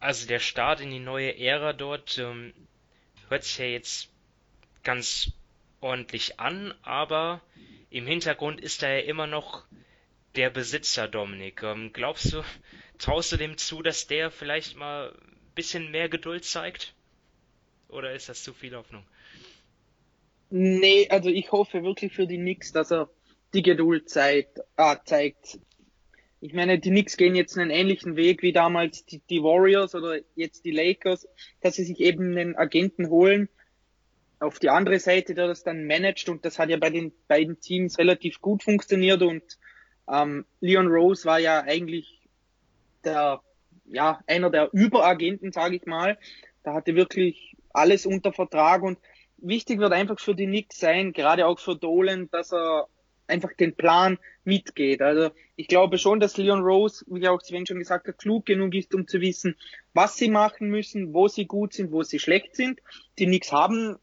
Also der Start in die neue Ära dort ähm, hört sich ja jetzt ganz ordentlich an, aber im Hintergrund ist da ja immer noch der Besitzer Dominik. Ähm, glaubst du, traust du dem zu, dass der vielleicht mal ein bisschen mehr Geduld zeigt? Oder ist das zu viel Hoffnung? Nee, also ich hoffe wirklich für die Knicks, dass er die Geduld zeigt. Ah, zeigt. Ich meine, die Knicks gehen jetzt einen ähnlichen Weg wie damals die, die Warriors oder jetzt die Lakers, dass sie sich eben einen Agenten holen auf die andere Seite, der das dann managt und das hat ja bei den beiden Teams relativ gut funktioniert und ähm, Leon Rose war ja eigentlich der, ja, einer der Überagenten, sage ich mal. Da hatte wirklich alles unter Vertrag und wichtig wird einfach für die Knicks sein, gerade auch für Dolan, dass er einfach den Plan mitgeht. Also ich glaube schon, dass Leon Rose, wie auch Sven schon gesagt hat, klug genug ist, um zu wissen, was sie machen müssen, wo sie gut sind, wo sie schlecht sind. Die Knicks haben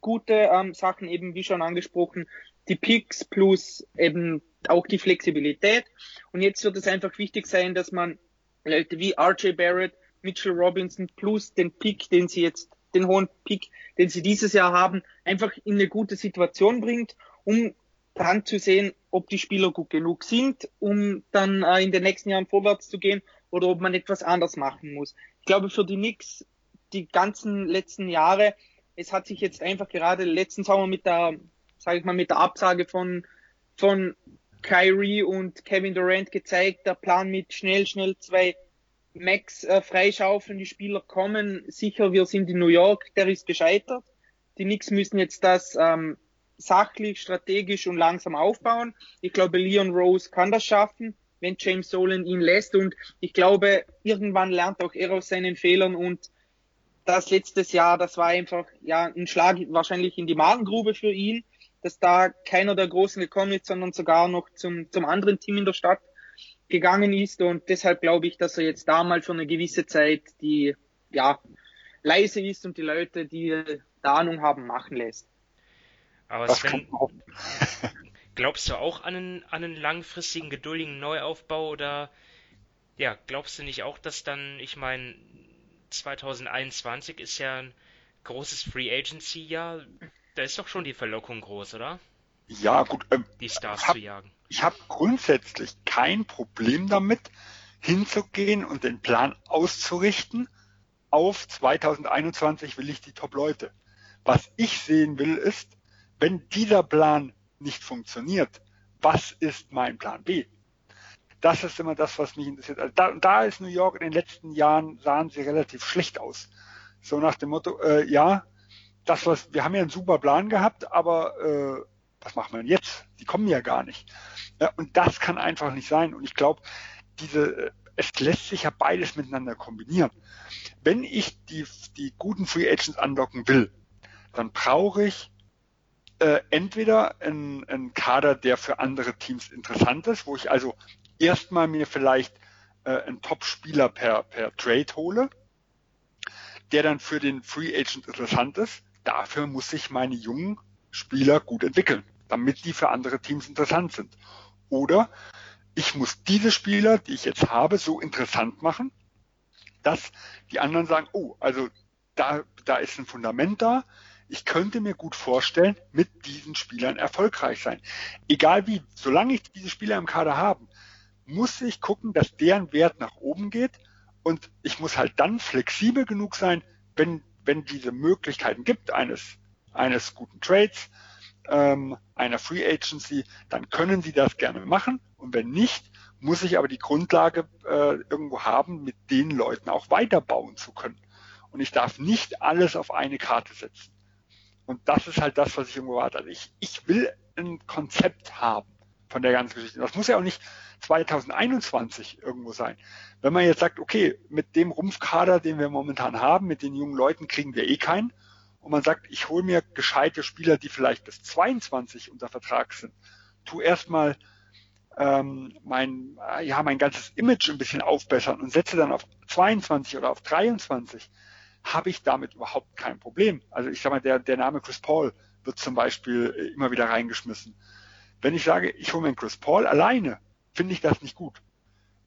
gute ähm, Sachen, eben wie schon angesprochen, die Picks plus eben auch die Flexibilität. Und jetzt wird es einfach wichtig sein, dass man Leute wie RJ Barrett, Mitchell Robinson plus den Pick, den sie jetzt, den hohen Pick, den sie dieses Jahr haben, einfach in eine gute Situation bringt, um dann zu sehen, ob die Spieler gut genug sind, um dann äh, in den nächsten Jahren vorwärts zu gehen oder ob man etwas anders machen muss. Ich glaube, für die Knicks die ganzen letzten Jahre, es hat sich jetzt einfach gerade letzten Sommer mit der, sage ich mal, mit der Absage von von Kyrie und Kevin Durant gezeigt, der Plan mit schnell, schnell zwei Max äh, freischaufeln, die Spieler kommen. Sicher, wir sind in New York, der ist gescheitert. Die Knicks müssen jetzt das ähm, sachlich, strategisch und langsam aufbauen. Ich glaube, Leon Rose kann das schaffen, wenn James Dolan ihn lässt. Und ich glaube, irgendwann lernt auch er aus seinen Fehlern. Und das letztes Jahr, das war einfach ja ein Schlag wahrscheinlich in die Magengrube für ihn dass da keiner der Großen gekommen ist, sondern sogar noch zum, zum anderen Team in der Stadt gegangen ist. Und deshalb glaube ich, dass er jetzt da mal für eine gewisse Zeit die, ja, leise ist und die Leute, die da Ahnung haben, machen lässt. Aber Sven, [LAUGHS] glaubst du auch an einen, an einen langfristigen, geduldigen Neuaufbau oder ja, glaubst du nicht auch, dass dann, ich meine, 2021 ist ja ein großes Free Agency Jahr. Da ist doch schon die Verlockung groß, oder? Ja, gut. Ähm, die Stars hab, zu jagen. Ich habe grundsätzlich kein Problem damit, hinzugehen und den Plan auszurichten. Auf 2021 will ich die Top-Leute. Was ich sehen will, ist, wenn dieser Plan nicht funktioniert, was ist mein Plan B? Das ist immer das, was mich interessiert. Also da, da ist New York in den letzten Jahren sahen sie relativ schlecht aus. So nach dem Motto, äh, ja, das, was, wir haben ja einen super Plan gehabt, aber äh, was machen wir denn jetzt? Die kommen ja gar nicht. Ja, und das kann einfach nicht sein. Und ich glaube, diese, es lässt sich ja beides miteinander kombinieren. Wenn ich die, die guten Free Agents anlocken will, dann brauche ich äh, entweder einen, einen Kader, der für andere Teams interessant ist, wo ich also erstmal mir vielleicht äh, einen Top-Spieler per, per Trade hole, der dann für den Free Agent interessant ist dafür muss ich meine jungen Spieler gut entwickeln, damit die für andere Teams interessant sind. Oder ich muss diese Spieler, die ich jetzt habe, so interessant machen, dass die anderen sagen, oh, also da, da ist ein Fundament da. Ich könnte mir gut vorstellen, mit diesen Spielern erfolgreich sein. Egal wie, solange ich diese Spieler im Kader habe, muss ich gucken, dass deren Wert nach oben geht und ich muss halt dann flexibel genug sein, wenn wenn diese Möglichkeiten gibt eines, eines guten Trades, ähm, einer Free Agency, dann können Sie das gerne machen. Und wenn nicht, muss ich aber die Grundlage äh, irgendwo haben, mit den Leuten auch weiterbauen zu können. Und ich darf nicht alles auf eine Karte setzen. Und das ist halt das, was ich irgendwo warte. Also ich, ich will ein Konzept haben von der ganzen Geschichte. Das muss ja auch nicht 2021 irgendwo sein. Wenn man jetzt sagt, okay, mit dem Rumpfkader, den wir momentan haben, mit den jungen Leuten kriegen wir eh keinen. Und man sagt, ich hole mir gescheite Spieler, die vielleicht bis 22 unter Vertrag sind. Tu erstmal ähm, mein, ja, mein ganzes Image ein bisschen aufbessern und setze dann auf 22 oder auf 23, habe ich damit überhaupt kein Problem. Also ich sag mal, der, der Name Chris Paul wird zum Beispiel immer wieder reingeschmissen. Wenn ich sage, ich hole mir einen Chris Paul alleine, finde ich das nicht gut.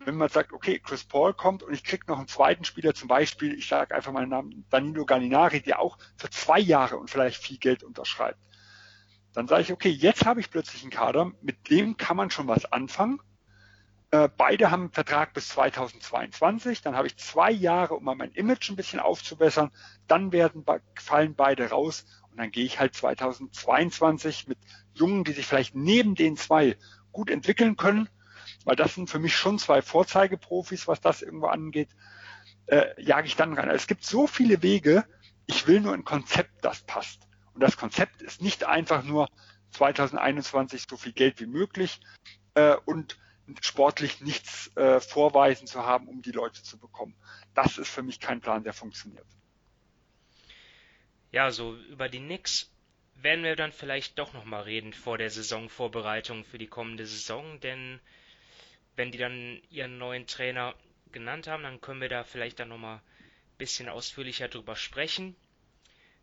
Wenn man sagt, okay, Chris Paul kommt und ich kriege noch einen zweiten Spieler, zum Beispiel, ich sage einfach mal den Namen Danilo Gallinari, der auch für zwei Jahre und vielleicht viel Geld unterschreibt. Dann sage ich, okay, jetzt habe ich plötzlich einen Kader, mit dem kann man schon was anfangen. Äh, beide haben einen Vertrag bis 2022. Dann habe ich zwei Jahre, um mal mein Image ein bisschen aufzubessern. Dann werden, fallen beide raus und dann gehe ich halt 2022 mit Jungen, die sich vielleicht neben den zwei gut entwickeln können, weil das sind für mich schon zwei Vorzeigeprofis, was das irgendwo angeht, äh, jage ich dann rein. Also es gibt so viele Wege. Ich will nur ein Konzept, das passt. Und das Konzept ist nicht einfach nur 2021 so viel Geld wie möglich äh, und sportlich nichts äh, vorweisen zu haben, um die Leute zu bekommen. Das ist für mich kein Plan, der funktioniert. Ja, so über die Knicks werden wir dann vielleicht doch nochmal reden vor der Saisonvorbereitung für die kommende Saison, denn wenn die dann ihren neuen Trainer genannt haben, dann können wir da vielleicht dann nochmal ein bisschen ausführlicher drüber sprechen.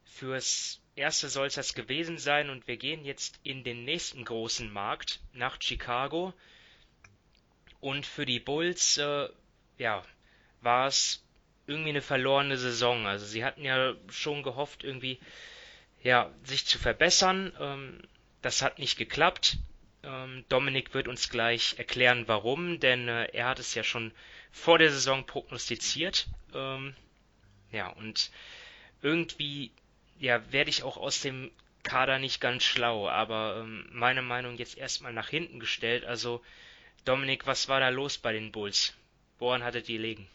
Fürs erste soll es das gewesen sein und wir gehen jetzt in den nächsten großen Markt nach Chicago. Und für die Bulls, äh, ja, war es irgendwie eine verlorene Saison. Also sie hatten ja schon gehofft, irgendwie ja, sich zu verbessern. Ähm, das hat nicht geklappt. Ähm, Dominik wird uns gleich erklären, warum, denn äh, er hat es ja schon vor der Saison prognostiziert. Ähm, ja, und irgendwie ja, werde ich auch aus dem Kader nicht ganz schlau, aber ähm, meine Meinung jetzt erstmal nach hinten gestellt. Also, Dominik, was war da los bei den Bulls? Woran hattet ihr legen?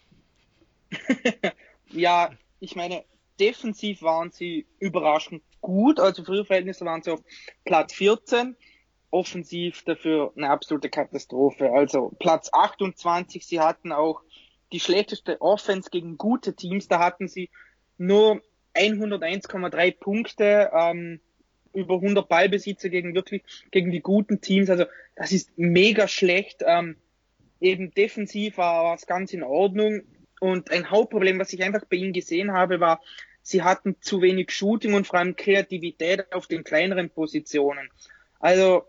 [LAUGHS] ja, ich meine, defensiv waren sie überraschend gut. Also für ihre Verhältnisse waren sie auf Platz 14. Offensiv dafür eine absolute Katastrophe. Also Platz 28. Sie hatten auch die schlechteste Offense gegen gute Teams. Da hatten sie nur 101,3 Punkte, ähm, über 100 Ballbesitzer gegen wirklich, gegen die guten Teams. Also das ist mega schlecht. Ähm, eben defensiv war es ganz in Ordnung. Und ein Hauptproblem, was ich einfach bei ihnen gesehen habe, war, sie hatten zu wenig Shooting und vor allem Kreativität auf den kleineren Positionen. Also,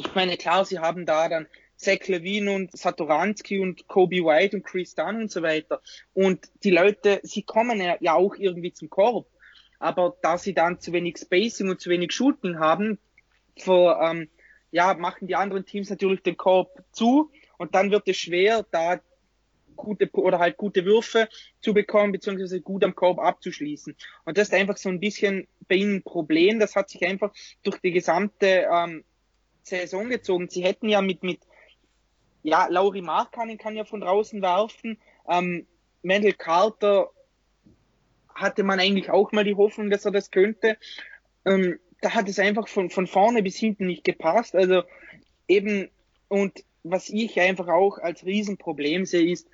ich meine, klar, sie haben da dann Zach Levine und Satoransky und Kobe White und Chris Dunn und so weiter. Und die Leute, sie kommen ja, auch irgendwie zum Korb. Aber da sie dann zu wenig Spacing und zu wenig Shooting haben, für, ähm, ja, machen die anderen Teams natürlich den Korb zu und dann wird es schwer, da gute oder halt gute Würfe zu bekommen, beziehungsweise gut am Korb abzuschließen. Und das ist einfach so ein bisschen bei ihnen ein Problem. Das hat sich einfach durch die gesamte ähm, Saison gezogen. Sie hätten ja mit, mit ja, Lauri Markkanen kann ja von draußen werfen. Ähm, Mendel Carter hatte man eigentlich auch mal die Hoffnung, dass er das könnte. Ähm, da hat es einfach von, von vorne bis hinten nicht gepasst. Also eben, und was ich einfach auch als Riesenproblem sehe, ist,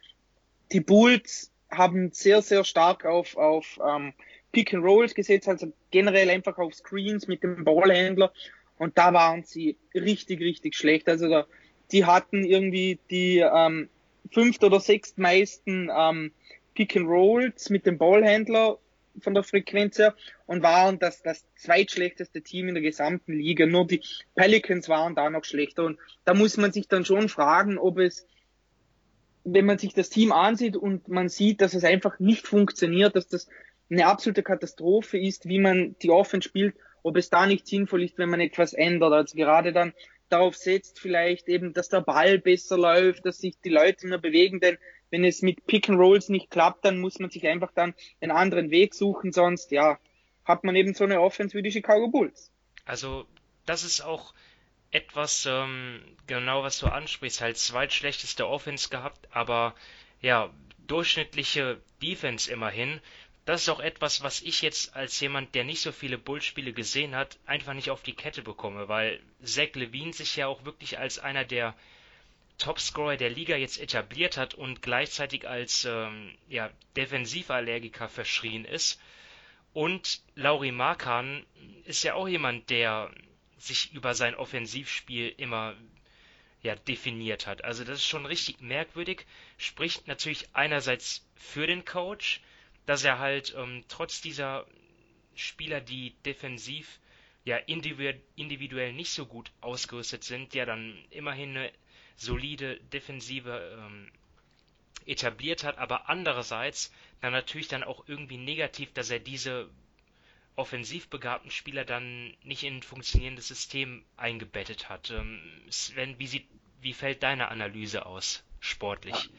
die Bulls haben sehr, sehr stark auf, auf ähm, Pick and Rolls gesetzt, also generell einfach auf Screens mit dem Ballhändler. Und da waren sie richtig, richtig schlecht. Also da, die hatten irgendwie die ähm, fünft oder sechst meisten ähm, Pick and Rolls mit dem Ballhändler von der Frequenz her und waren das, das zweitschlechteste Team in der gesamten Liga. Nur die Pelicans waren da noch schlechter. Und da muss man sich dann schon fragen, ob es wenn man sich das Team ansieht und man sieht, dass es einfach nicht funktioniert, dass das eine absolute Katastrophe ist, wie man die Offense spielt, ob es da nicht sinnvoll ist, wenn man etwas ändert. Also gerade dann darauf setzt vielleicht eben, dass der Ball besser läuft, dass sich die Leute mehr bewegen, denn wenn es mit Pick and Rolls nicht klappt, dann muss man sich einfach dann einen anderen Weg suchen, sonst ja, hat man eben so eine Offense wie die Chicago Bulls. Also das ist auch etwas, ähm, genau was du ansprichst, halt zweitschlechteste Offense gehabt, aber ja, durchschnittliche Defense immerhin. Das ist auch etwas, was ich jetzt als jemand, der nicht so viele Bullspiele gesehen hat, einfach nicht auf die Kette bekomme, weil Zach Levine sich ja auch wirklich als einer der Topscorer der Liga jetzt etabliert hat und gleichzeitig als ähm, ja, Defensivallergiker verschrien ist. Und Lauri Markan ist ja auch jemand, der sich über sein Offensivspiel immer ja, definiert hat. Also das ist schon richtig merkwürdig. Spricht natürlich einerseits für den Coach, dass er halt ähm, trotz dieser Spieler, die defensiv ja individuell nicht so gut ausgerüstet sind, ja dann immerhin eine solide Defensive ähm, etabliert hat, aber andererseits dann natürlich dann auch irgendwie negativ, dass er diese offensiv begabten Spieler dann nicht in ein funktionierendes System eingebettet hat. Ähm, Sven, wie, sieht, wie fällt deine Analyse aus, sportlich?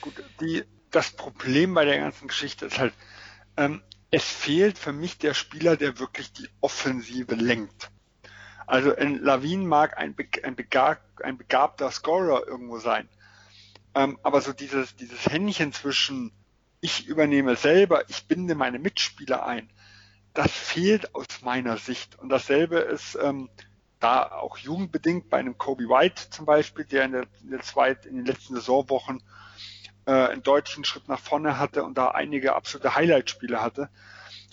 Gut, die, das Problem bei der ganzen Geschichte ist halt, ähm, es fehlt für mich der Spieler, der wirklich die Offensive lenkt. Also ein Lawin mag ein, ein, begab, ein begabter Scorer irgendwo sein. Ähm, aber so dieses, dieses Händchen zwischen ich übernehme selber, ich binde meine Mitspieler ein, das fehlt aus meiner Sicht. Und dasselbe ist ähm, da auch jugendbedingt bei einem Kobe White zum Beispiel, der in, der, in, der zweit, in den letzten Saisonwochen äh, einen deutlichen Schritt nach vorne hatte und da einige absolute Highlight-Spiele hatte.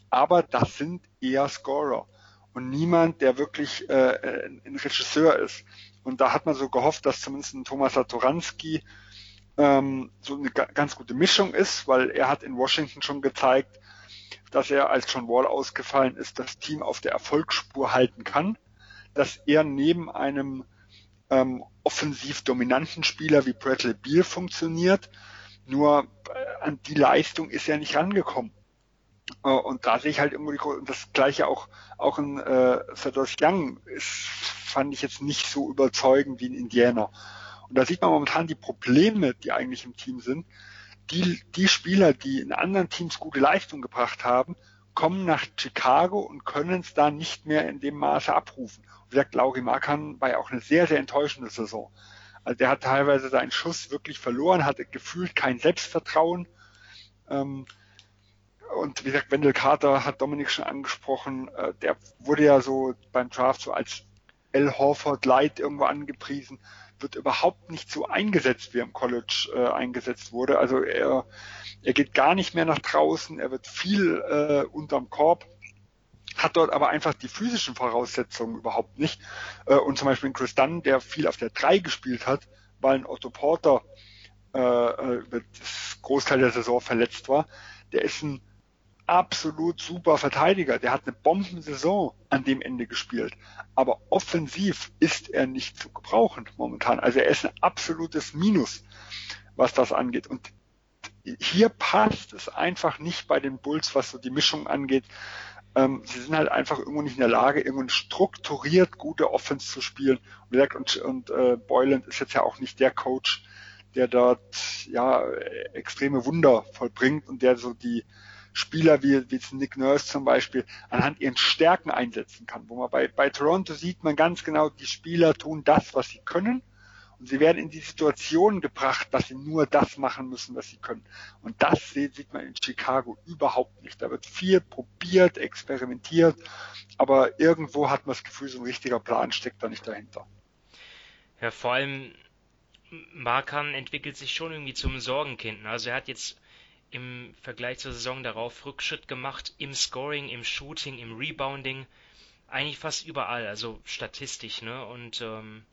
Aber das sind eher Scorer und niemand, der wirklich äh, ein Regisseur ist. Und da hat man so gehofft, dass zumindest ein Thomas Satoranski ähm, so eine ganz gute Mischung ist, weil er hat in Washington schon gezeigt, dass er, als John Wall ausgefallen ist, das Team auf der Erfolgsspur halten kann, dass er neben einem ähm, offensiv dominanten Spieler wie Bradley Beal funktioniert, nur äh, an die Leistung ist er nicht rangekommen. Äh, und da sehe ich halt irgendwo die, und das gleiche auch, auch in äh, Sadosh Young ist, fand ich jetzt nicht so überzeugend wie in Indiana. Und da sieht man momentan die Probleme, die eigentlich im Team sind. Die, die Spieler, die in anderen Teams gute Leistung gebracht haben, kommen nach Chicago und können es da nicht mehr in dem Maße abrufen. Wie gesagt, Lauri Markan war ja auch eine sehr, sehr enttäuschende Saison. Also der hat teilweise seinen Schuss wirklich verloren, hatte gefühlt kein Selbstvertrauen. Ähm, und wie gesagt, Wendell Carter hat Dominik schon angesprochen, äh, der wurde ja so beim Draft so als L. Horford Light irgendwo angepriesen wird überhaupt nicht so eingesetzt, wie er im College äh, eingesetzt wurde. Also er, er geht gar nicht mehr nach draußen, er wird viel äh, unterm Korb, hat dort aber einfach die physischen Voraussetzungen überhaupt nicht. Äh, und zum Beispiel Chris Dunn, der viel auf der 3 gespielt hat, weil ein Otto Porter äh, äh das Großteil der Saison verletzt war, der ist ein absolut super Verteidiger. Der hat eine Bombensaison an dem Ende gespielt. Aber offensiv ist er nicht zu gebrauchen momentan. Also er ist ein absolutes Minus, was das angeht. Und hier passt es einfach nicht bei den Bulls, was so die Mischung angeht. Ähm, sie sind halt einfach irgendwo nicht in der Lage, irgendwo strukturiert gute Offense zu spielen. Und, und, und äh, Boyland ist jetzt ja auch nicht der Coach, der dort ja extreme Wunder vollbringt und der so die Spieler wie, wie Nick Nurse zum Beispiel anhand ihren Stärken einsetzen kann. Wo man bei, bei Toronto sieht man ganz genau, die Spieler tun das, was sie können. Und sie werden in die Situation gebracht, dass sie nur das machen müssen, was sie können. Und das sieht man in Chicago überhaupt nicht. Da wird viel probiert, experimentiert, aber irgendwo hat man das Gefühl, so ein richtiger Plan steckt da nicht dahinter. Ja, vor allem Markan entwickelt sich schon irgendwie zum Sorgenkind. Also er hat jetzt im Vergleich zur Saison darauf Rückschritt gemacht im Scoring, im Shooting, im Rebounding, eigentlich fast überall, also statistisch, ne? Und ähm,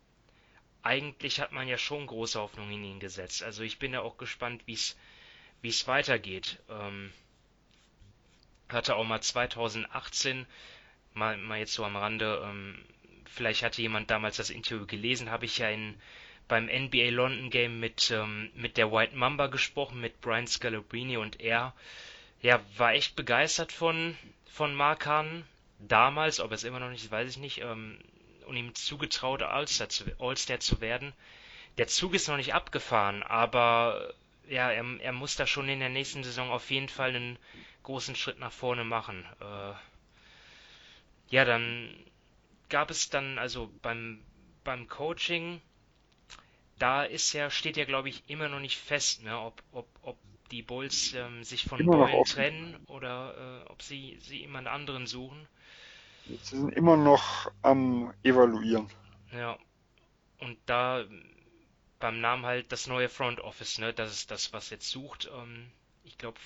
eigentlich hat man ja schon große Hoffnung in ihn gesetzt. Also ich bin ja auch gespannt, wie es weitergeht. Ähm, hatte auch mal 2018 mal mal jetzt so am Rande. Ähm, vielleicht hatte jemand damals das Interview gelesen, habe ich ja in beim NBA London Game mit, ähm, mit der White Mamba gesprochen, mit Brian Scalabrine und er ja, war echt begeistert von, von Markan damals, ob es immer noch nicht ist, weiß ich nicht, ähm, und ihm zugetraut, All-Star zu, All zu werden. Der Zug ist noch nicht abgefahren, aber ja, er, er muss da schon in der nächsten Saison auf jeden Fall einen großen Schritt nach vorne machen. Äh, ja, dann gab es dann also beim, beim Coaching da ist ja, steht ja, glaube ich, immer noch nicht fest, ne, ob, ob, ob die Bulls ähm, sich von Boyle trennen oder äh, ob sie, sie jemand anderen suchen. Sie sind immer noch am Evaluieren. Ja. Und da beim Namen halt das neue Front Office, ne, das ist das, was jetzt sucht. Ähm, ich glaube,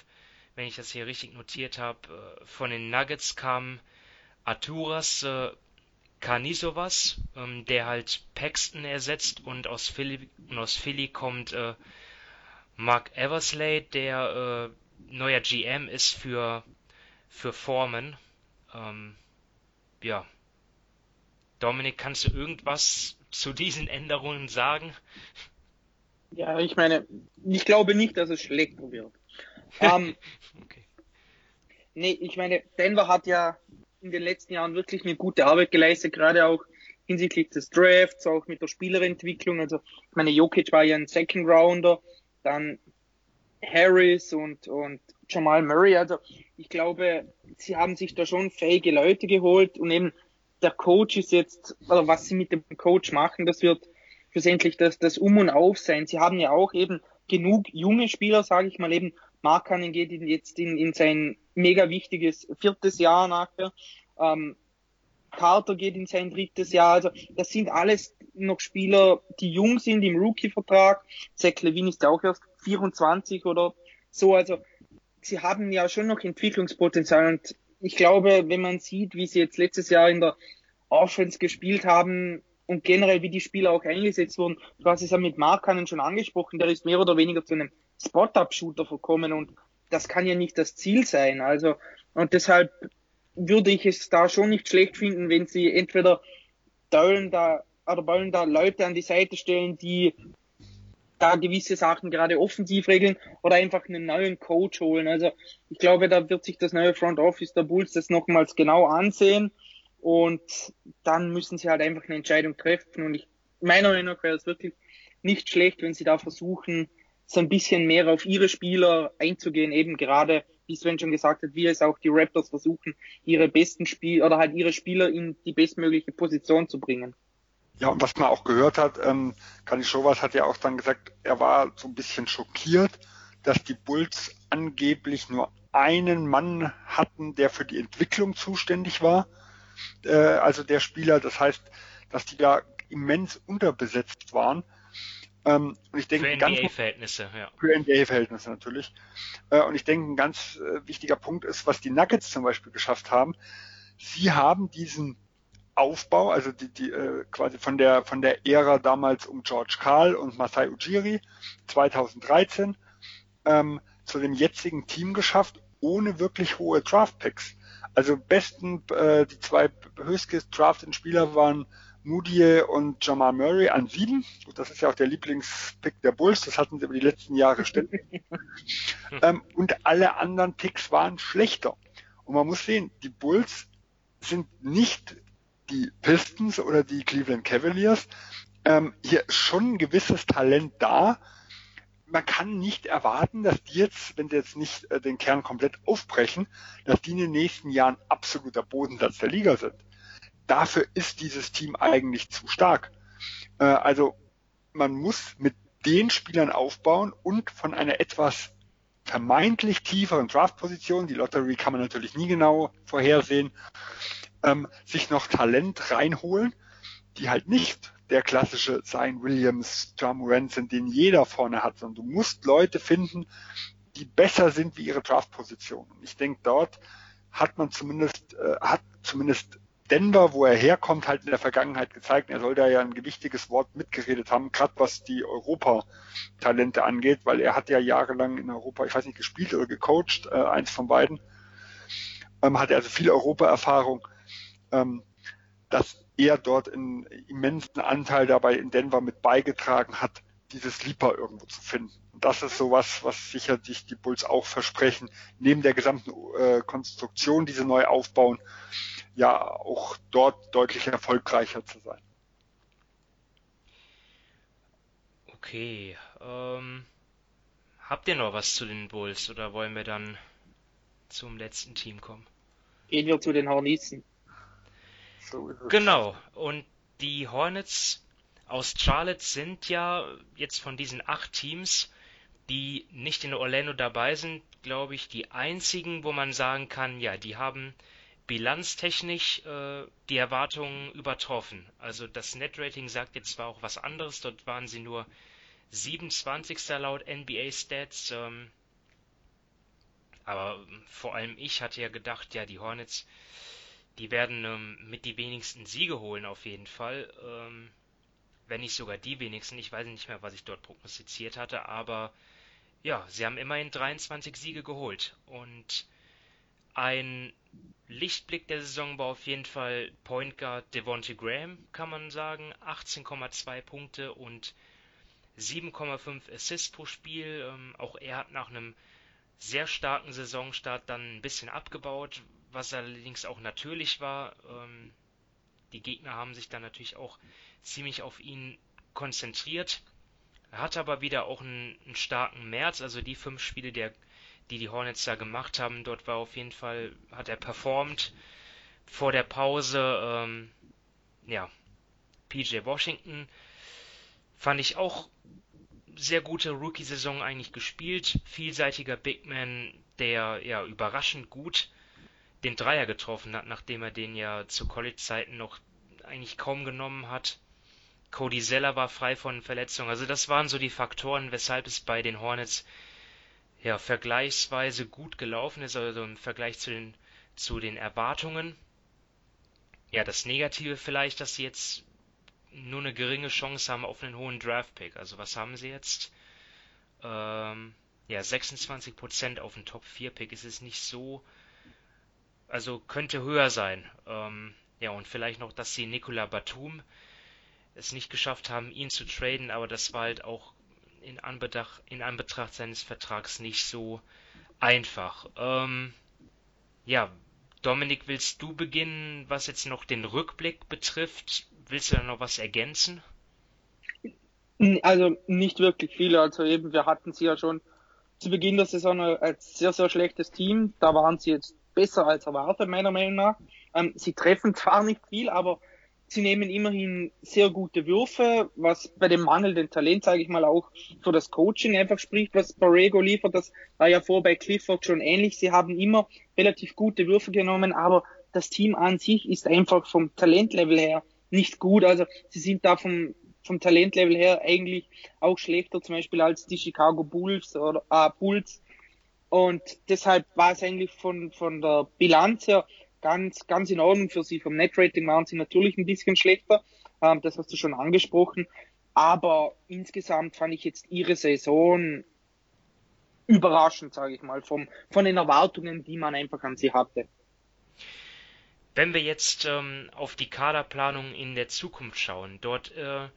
wenn ich das hier richtig notiert habe, äh, von den Nuggets kam Arturas äh, Kanisovas, ähm, der halt Paxton ersetzt und aus Philly, und aus Philly kommt äh, Mark Eversley, der äh, neuer GM ist für, für Foreman. Ähm, ja, Dominik, kannst du irgendwas zu diesen Änderungen sagen? Ja, ich meine, ich glaube nicht, dass es schlechter wird. ähm, [LAUGHS] okay. Nee, ich meine, Denver hat ja in den letzten Jahren wirklich eine gute Arbeit geleistet, gerade auch hinsichtlich des Drafts, auch mit der Spielerentwicklung. Also, ich meine, Jokic war ja ein Second Rounder, dann Harris und, und Jamal Murray. Also, ich glaube, sie haben sich da schon fähige Leute geholt und eben der Coach ist jetzt, oder was sie mit dem Coach machen, das wird schlussendlich das, das Um und Auf sein. Sie haben ja auch eben genug junge Spieler, sage ich mal eben. Markanen geht jetzt in, in sein mega wichtiges viertes Jahr nachher. Ähm, Carter geht in sein drittes Jahr. Also das sind alles noch Spieler, die jung sind im Rookie-Vertrag. Zach Levine ist ja auch erst 24 oder so. Also sie haben ja schon noch Entwicklungspotenzial und ich glaube, wenn man sieht, wie sie jetzt letztes Jahr in der Offense gespielt haben und generell wie die Spieler auch eingesetzt wurden, du hast es ja mit Markanen schon angesprochen, der ist mehr oder weniger zu einem Spot-Up-Shooter verkommen und das kann ja nicht das Ziel sein. Also, und deshalb würde ich es da schon nicht schlecht finden, wenn sie entweder Döllen da oder wollen da Leute an die Seite stellen, die da gewisse Sachen gerade offensiv regeln oder einfach einen neuen Coach holen. Also ich glaube, da wird sich das neue Front Office der Bulls das nochmals genau ansehen und dann müssen sie halt einfach eine Entscheidung treffen und ich, meiner Meinung nach wäre es wirklich nicht schlecht, wenn sie da versuchen, so ein bisschen mehr auf ihre Spieler einzugehen, eben gerade, wie Sven schon gesagt hat, wie es auch die Raptors versuchen, ihre besten Spieler oder halt ihre Spieler in die bestmögliche Position zu bringen. Ja, und was man auch gehört hat, ähm, Kanischowas hat ja auch dann gesagt, er war so ein bisschen schockiert, dass die Bulls angeblich nur einen Mann hatten, der für die Entwicklung zuständig war. Äh, also der Spieler, das heißt, dass die da immens unterbesetzt waren. Ähm, und ich denke, für NBA-Verhältnisse, ja. Für NBA-Verhältnisse natürlich. Äh, und ich denke, ein ganz äh, wichtiger Punkt ist, was die Nuggets zum Beispiel geschafft haben. Sie haben diesen Aufbau, also die, die äh, quasi von der von der Ära damals um George Karl und Masai Ujiri 2013 ähm, zu dem jetzigen Team geschafft, ohne wirklich hohe Draft-Picks. Also besten äh, die zwei höchstgedrafteten Spieler waren Moody und Jamal Murray an sieben. Gut, das ist ja auch der Lieblingspick der Bulls, das hatten sie über die letzten Jahre ständig. [LAUGHS] ähm, und alle anderen Picks waren schlechter. Und man muss sehen, die Bulls sind nicht die Pistons oder die Cleveland Cavaliers. Ähm, hier schon ein gewisses Talent da. Man kann nicht erwarten, dass die jetzt, wenn sie jetzt nicht äh, den Kern komplett aufbrechen, dass die in den nächsten Jahren absoluter Bodensatz der Liga sind. Dafür ist dieses Team eigentlich zu stark. Äh, also man muss mit den Spielern aufbauen und von einer etwas vermeintlich tieferen Draftposition, die Lottery kann man natürlich nie genau vorhersehen, ähm, sich noch Talent reinholen, die halt nicht der klassische Zion Williams, John Morant sind, den jeder vorne hat, sondern du musst Leute finden, die besser sind wie ihre Draftposition. Und ich denke, dort hat man zumindest, äh, hat zumindest Denver, wo er herkommt, halt in der Vergangenheit gezeigt. Er soll da ja ein gewichtiges Wort mitgeredet haben, gerade was die Europa-Talente angeht, weil er hat ja jahrelang in Europa, ich weiß nicht, gespielt oder gecoacht, äh, eins von beiden. Ähm, hatte also viel Europa-Erfahrung ähm, dass er dort einen immensen Anteil dabei in Denver mit beigetragen hat, dieses Sleeper irgendwo zu finden. Und das ist sowas, was sicherlich die Bulls auch versprechen, neben der gesamten äh, Konstruktion, die sie neu aufbauen, ja auch dort deutlich erfolgreicher zu sein. Okay, ähm, habt ihr noch was zu den Bulls oder wollen wir dann zum letzten Team kommen? Gehen wir zu den Hornitzen. So genau. Und die Hornets aus Charlotte sind ja jetzt von diesen acht Teams, die nicht in Orlando dabei sind, glaube ich, die einzigen, wo man sagen kann, ja, die haben bilanztechnisch äh, die Erwartungen übertroffen. Also das Net-Rating sagt jetzt zwar auch was anderes, dort waren sie nur 27. laut NBA Stats, ähm, aber vor allem ich hatte ja gedacht, ja, die Hornets die werden ähm, mit die wenigsten Siege holen auf jeden Fall. Ähm, wenn nicht sogar die wenigsten. Ich weiß nicht mehr, was ich dort prognostiziert hatte, aber ja, sie haben immerhin 23 Siege geholt. Und Ein Lichtblick der Saison war auf jeden Fall Point Guard Devontae Graham, kann man sagen. 18,2 Punkte und 7,5 Assists pro Spiel. Ähm, auch er hat nach einem sehr starken Saisonstart dann ein bisschen abgebaut, was allerdings auch natürlich war. Ähm, die Gegner haben sich dann natürlich auch ziemlich auf ihn konzentriert. Er hat aber wieder auch einen, einen starken März, also die fünf Spiele, der, die die Hornets da gemacht haben, dort war auf jeden Fall, hat er performt. Vor der Pause, ähm, ja, PJ Washington fand ich auch sehr gute Rookie-Saison eigentlich gespielt. Vielseitiger Big Man, der ja überraschend gut den Dreier getroffen hat, nachdem er den ja zu College-Zeiten noch eigentlich kaum genommen hat. Cody Zeller war frei von Verletzungen. Also das waren so die Faktoren, weshalb es bei den Hornets ja vergleichsweise gut gelaufen ist, also im Vergleich zu den zu den Erwartungen. Ja, das Negative vielleicht, dass sie jetzt nur eine geringe Chance haben auf einen hohen Draft-Pick. Also was haben sie jetzt? Ähm, ja, 26% auf den Top-4-Pick. Es ist nicht so, also könnte höher sein. Ähm, ja, und vielleicht noch, dass sie Nicola Batum es nicht geschafft haben, ihn zu traden, aber das war halt auch in Anbetracht, in Anbetracht seines Vertrags nicht so einfach. Ähm, ja, Dominik, willst du beginnen, was jetzt noch den Rückblick betrifft? Willst du da noch was ergänzen? Also nicht wirklich viel. Also eben, wir hatten sie ja schon zu Beginn der Saison als sehr, sehr schlechtes Team. Da waren sie jetzt besser als erwartet, meiner Meinung nach. Ähm, sie treffen zwar nicht viel, aber sie nehmen immerhin sehr gute Würfe, was bei dem mangelnden Talent, sage ich mal, auch für das Coaching einfach spricht, was Borrego liefert. Das war ja vor bei Clifford schon ähnlich. Sie haben immer relativ gute Würfe genommen, aber das Team an sich ist einfach vom Talentlevel her nicht gut. Also sie sind da vom, vom Talentlevel her eigentlich auch schlechter zum Beispiel als die Chicago Bulls oder äh, Bulls. Und deshalb war es eigentlich von, von der Bilanz her ganz, ganz in Ordnung für sie. Vom Netrating waren sie natürlich ein bisschen schlechter. Ähm, das hast du schon angesprochen. Aber insgesamt fand ich jetzt ihre Saison überraschend, sage ich mal, vom, von den Erwartungen, die man einfach an sie hatte. Wenn wir jetzt ähm, auf die Kaderplanung in der Zukunft schauen, dort äh,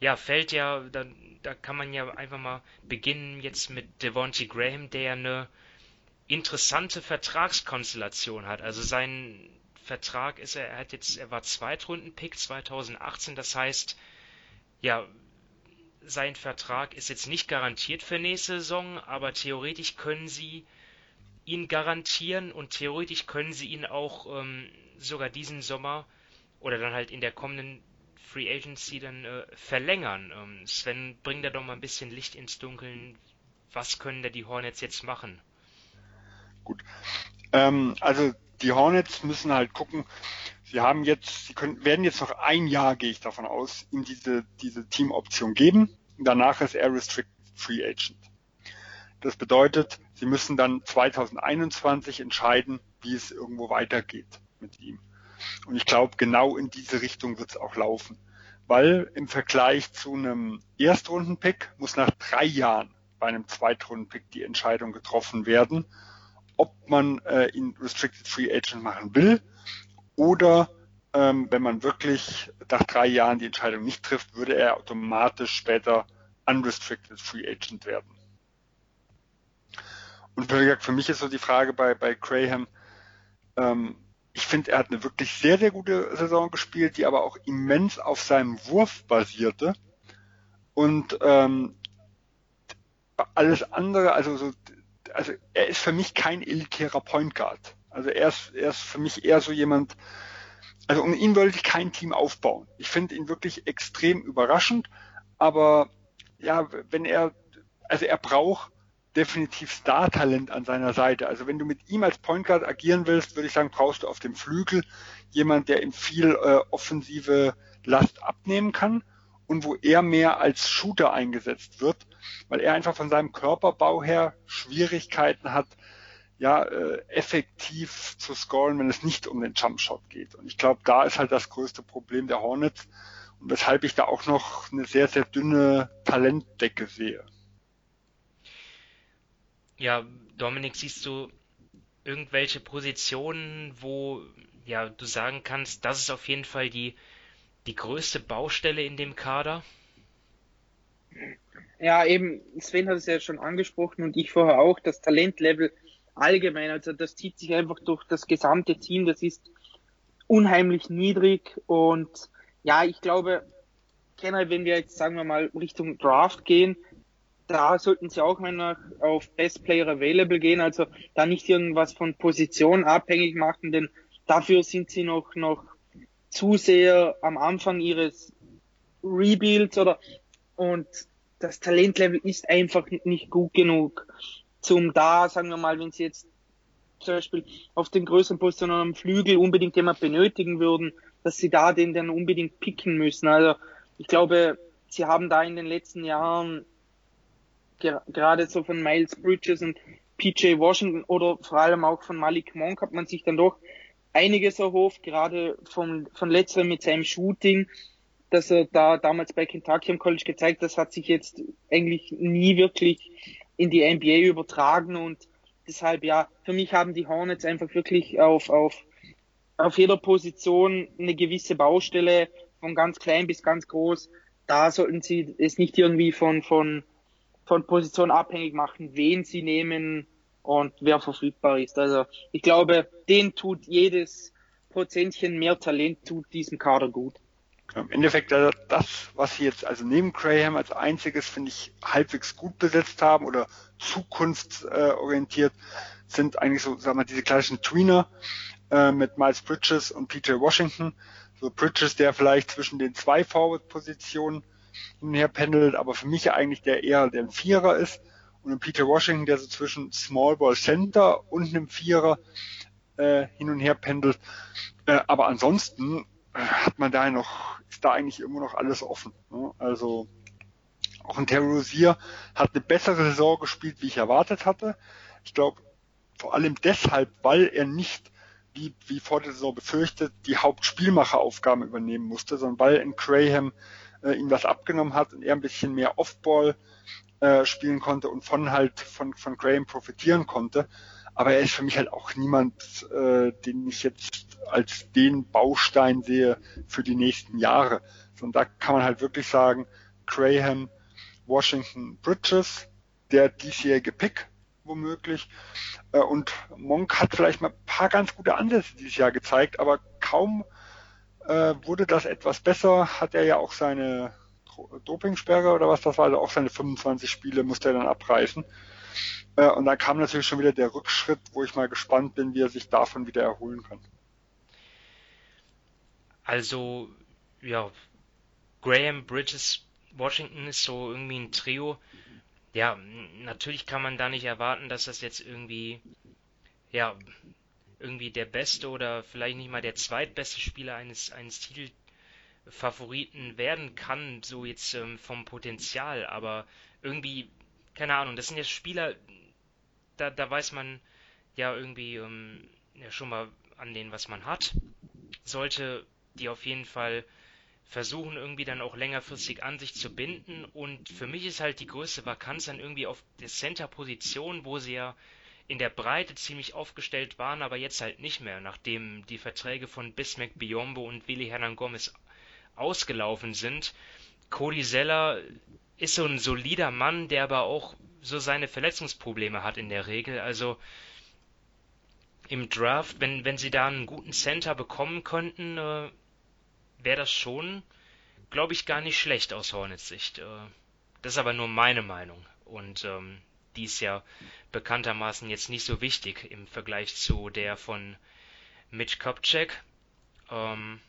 ja fällt ja, da, da kann man ja einfach mal beginnen jetzt mit Devontae Graham, der eine interessante Vertragskonstellation hat. Also sein Vertrag ist er, er hat jetzt, er war Zweitrunden-Pick 2018, das heißt, ja, sein Vertrag ist jetzt nicht garantiert für nächste Saison, aber theoretisch können sie ihn garantieren und theoretisch können sie ihn auch ähm, sogar diesen Sommer oder dann halt in der kommenden Free Agency dann äh, verlängern. Ähm, Sven, bring da doch mal ein bisschen Licht ins Dunkeln. Was können da die Hornets jetzt machen? Gut. Ähm, also die Hornets müssen halt gucken, sie haben jetzt, sie können, werden jetzt noch ein Jahr, gehe ich davon aus, ihm diese, diese Teamoption geben. Danach ist er Restricted Free Agent. Das bedeutet, sie müssen dann 2021 entscheiden, wie es irgendwo weitergeht mit ihm. Und ich glaube, genau in diese Richtung wird es auch laufen. Weil im Vergleich zu einem Erstrundenpick muss nach drei Jahren bei einem Zweitrundenpick die Entscheidung getroffen werden, ob man äh, ihn Restricted Free Agent machen will oder ähm, wenn man wirklich nach drei Jahren die Entscheidung nicht trifft, würde er automatisch später Unrestricted Free Agent werden. Und für mich ist so die Frage bei, bei Graham, ähm, ich finde, er hat eine wirklich sehr, sehr gute Saison gespielt, die aber auch immens auf seinem Wurf basierte. Und ähm, alles andere, also so also er ist für mich kein elitärer Point Guard. Also er ist, er ist für mich eher so jemand, also um ihn wollte ich kein Team aufbauen. Ich finde ihn wirklich extrem überraschend, aber ja, wenn er, also er braucht definitiv Star-Talent an seiner Seite. Also wenn du mit ihm als Point Guard agieren willst, würde ich sagen, brauchst du auf dem Flügel jemand, der ihm viel äh, offensive Last abnehmen kann und wo er mehr als Shooter eingesetzt wird, weil er einfach von seinem Körperbau her Schwierigkeiten hat, ja, äh, effektiv zu scoren, wenn es nicht um den Jumpshot geht. Und ich glaube, da ist halt das größte Problem der Hornets und weshalb ich da auch noch eine sehr, sehr dünne Talentdecke sehe. Ja, Dominik, siehst du irgendwelche Positionen, wo ja du sagen kannst, das ist auf jeden Fall die die größte Baustelle in dem Kader? Ja, eben, Sven hat es ja schon angesprochen und ich vorher auch, das Talentlevel allgemein, also das zieht sich einfach durch das gesamte Team, das ist unheimlich niedrig und ja, ich glaube, generell, wenn wir jetzt, sagen wir mal, Richtung Draft gehen, da sollten sie auch mal auf Best Player Available gehen, also da nicht irgendwas von Position abhängig machen, denn dafür sind sie noch, noch zu sehr am Anfang ihres Rebuilds oder, und das Talentlevel ist einfach nicht gut genug zum da, sagen wir mal, wenn sie jetzt zum Beispiel auf den größeren Positionen am Flügel unbedingt jemand benötigen würden, dass sie da den dann unbedingt picken müssen. Also ich glaube, sie haben da in den letzten Jahren ger gerade so von Miles Bridges und PJ Washington oder vor allem auch von Malik Monk hat man sich dann doch einiges erhofft, gerade von, von letzterem mit seinem Shooting dass er da damals bei Kentucky im College gezeigt, das hat sich jetzt eigentlich nie wirklich in die NBA übertragen und deshalb ja, für mich haben die Hornets einfach wirklich auf, auf, auf jeder Position eine gewisse Baustelle von ganz klein bis ganz groß. Da sollten sie es nicht irgendwie von, von, von Position abhängig machen, wen sie nehmen und wer verfügbar ist. Also ich glaube, den tut jedes Prozentchen mehr Talent tut diesem Kader gut. Im Endeffekt also das, was sie jetzt also neben Graham als einziges, finde ich, halbwegs gut besetzt haben oder zukunftsorientiert, sind eigentlich so, sagen wir, diese klassischen Tweener äh, mit Miles Bridges und PJ Washington. So Bridges, der vielleicht zwischen den zwei Forward-Positionen hin und her pendelt, aber für mich eigentlich der eher der Vierer ist. Und ein PJ Washington, der so zwischen Small Ball Center und einem Vierer äh, hin und her pendelt. Äh, aber ansonsten hat man da noch, ist da eigentlich immer noch alles offen. Ne? Also auch ein Terry Rozier hat eine bessere Saison gespielt, wie ich erwartet hatte. Ich glaube, vor allem deshalb, weil er nicht, wie, wie vor der Saison befürchtet, die Hauptspielmacheraufgaben übernehmen musste, sondern weil in Graham äh, ihm was abgenommen hat und er ein bisschen mehr Offball äh, spielen konnte und von halt von, von Graham profitieren konnte. Aber er ist für mich halt auch niemand, äh, den ich jetzt als den Baustein sehe für die nächsten Jahre. Und da kann man halt wirklich sagen, Graham, Washington, Bridges, der diesjährige Pick womöglich. Äh, und Monk hat vielleicht mal ein paar ganz gute Ansätze dieses Jahr gezeigt, aber kaum äh, wurde das etwas besser, hat er ja auch seine Dopingsperre oder was das war, also auch seine 25 Spiele musste er dann abreißen. Äh, und dann kam natürlich schon wieder der Rückschritt, wo ich mal gespannt bin, wie er sich davon wieder erholen kann. Also, ja, Graham, Bridges, Washington ist so irgendwie ein Trio. Ja, natürlich kann man da nicht erwarten, dass das jetzt irgendwie, ja, irgendwie der beste oder vielleicht nicht mal der zweitbeste Spieler eines, eines Titelfavoriten werden kann, so jetzt ähm, vom Potenzial, aber irgendwie, keine Ahnung, das sind ja Spieler, da, da weiß man ja irgendwie ähm, ja schon mal an den, was man hat. Sollte die auf jeden Fall versuchen, irgendwie dann auch längerfristig an sich zu binden. Und für mich ist halt die größte Vakanz dann irgendwie auf der Center-Position, wo sie ja in der Breite ziemlich aufgestellt waren, aber jetzt halt nicht mehr, nachdem die Verträge von Bismack Biombo und Willi Hernan Gomez ausgelaufen sind. Cody Zeller ist so ein solider Mann, der aber auch so seine Verletzungsprobleme hat in der Regel. Also im Draft, wenn, wenn sie da einen guten Center bekommen könnten, äh, wäre das schon, glaube ich, gar nicht schlecht aus Hornets Sicht. Äh, das ist aber nur meine Meinung. Und ähm, die ist ja bekanntermaßen jetzt nicht so wichtig im Vergleich zu der von Mitch Kopczak. Ähm,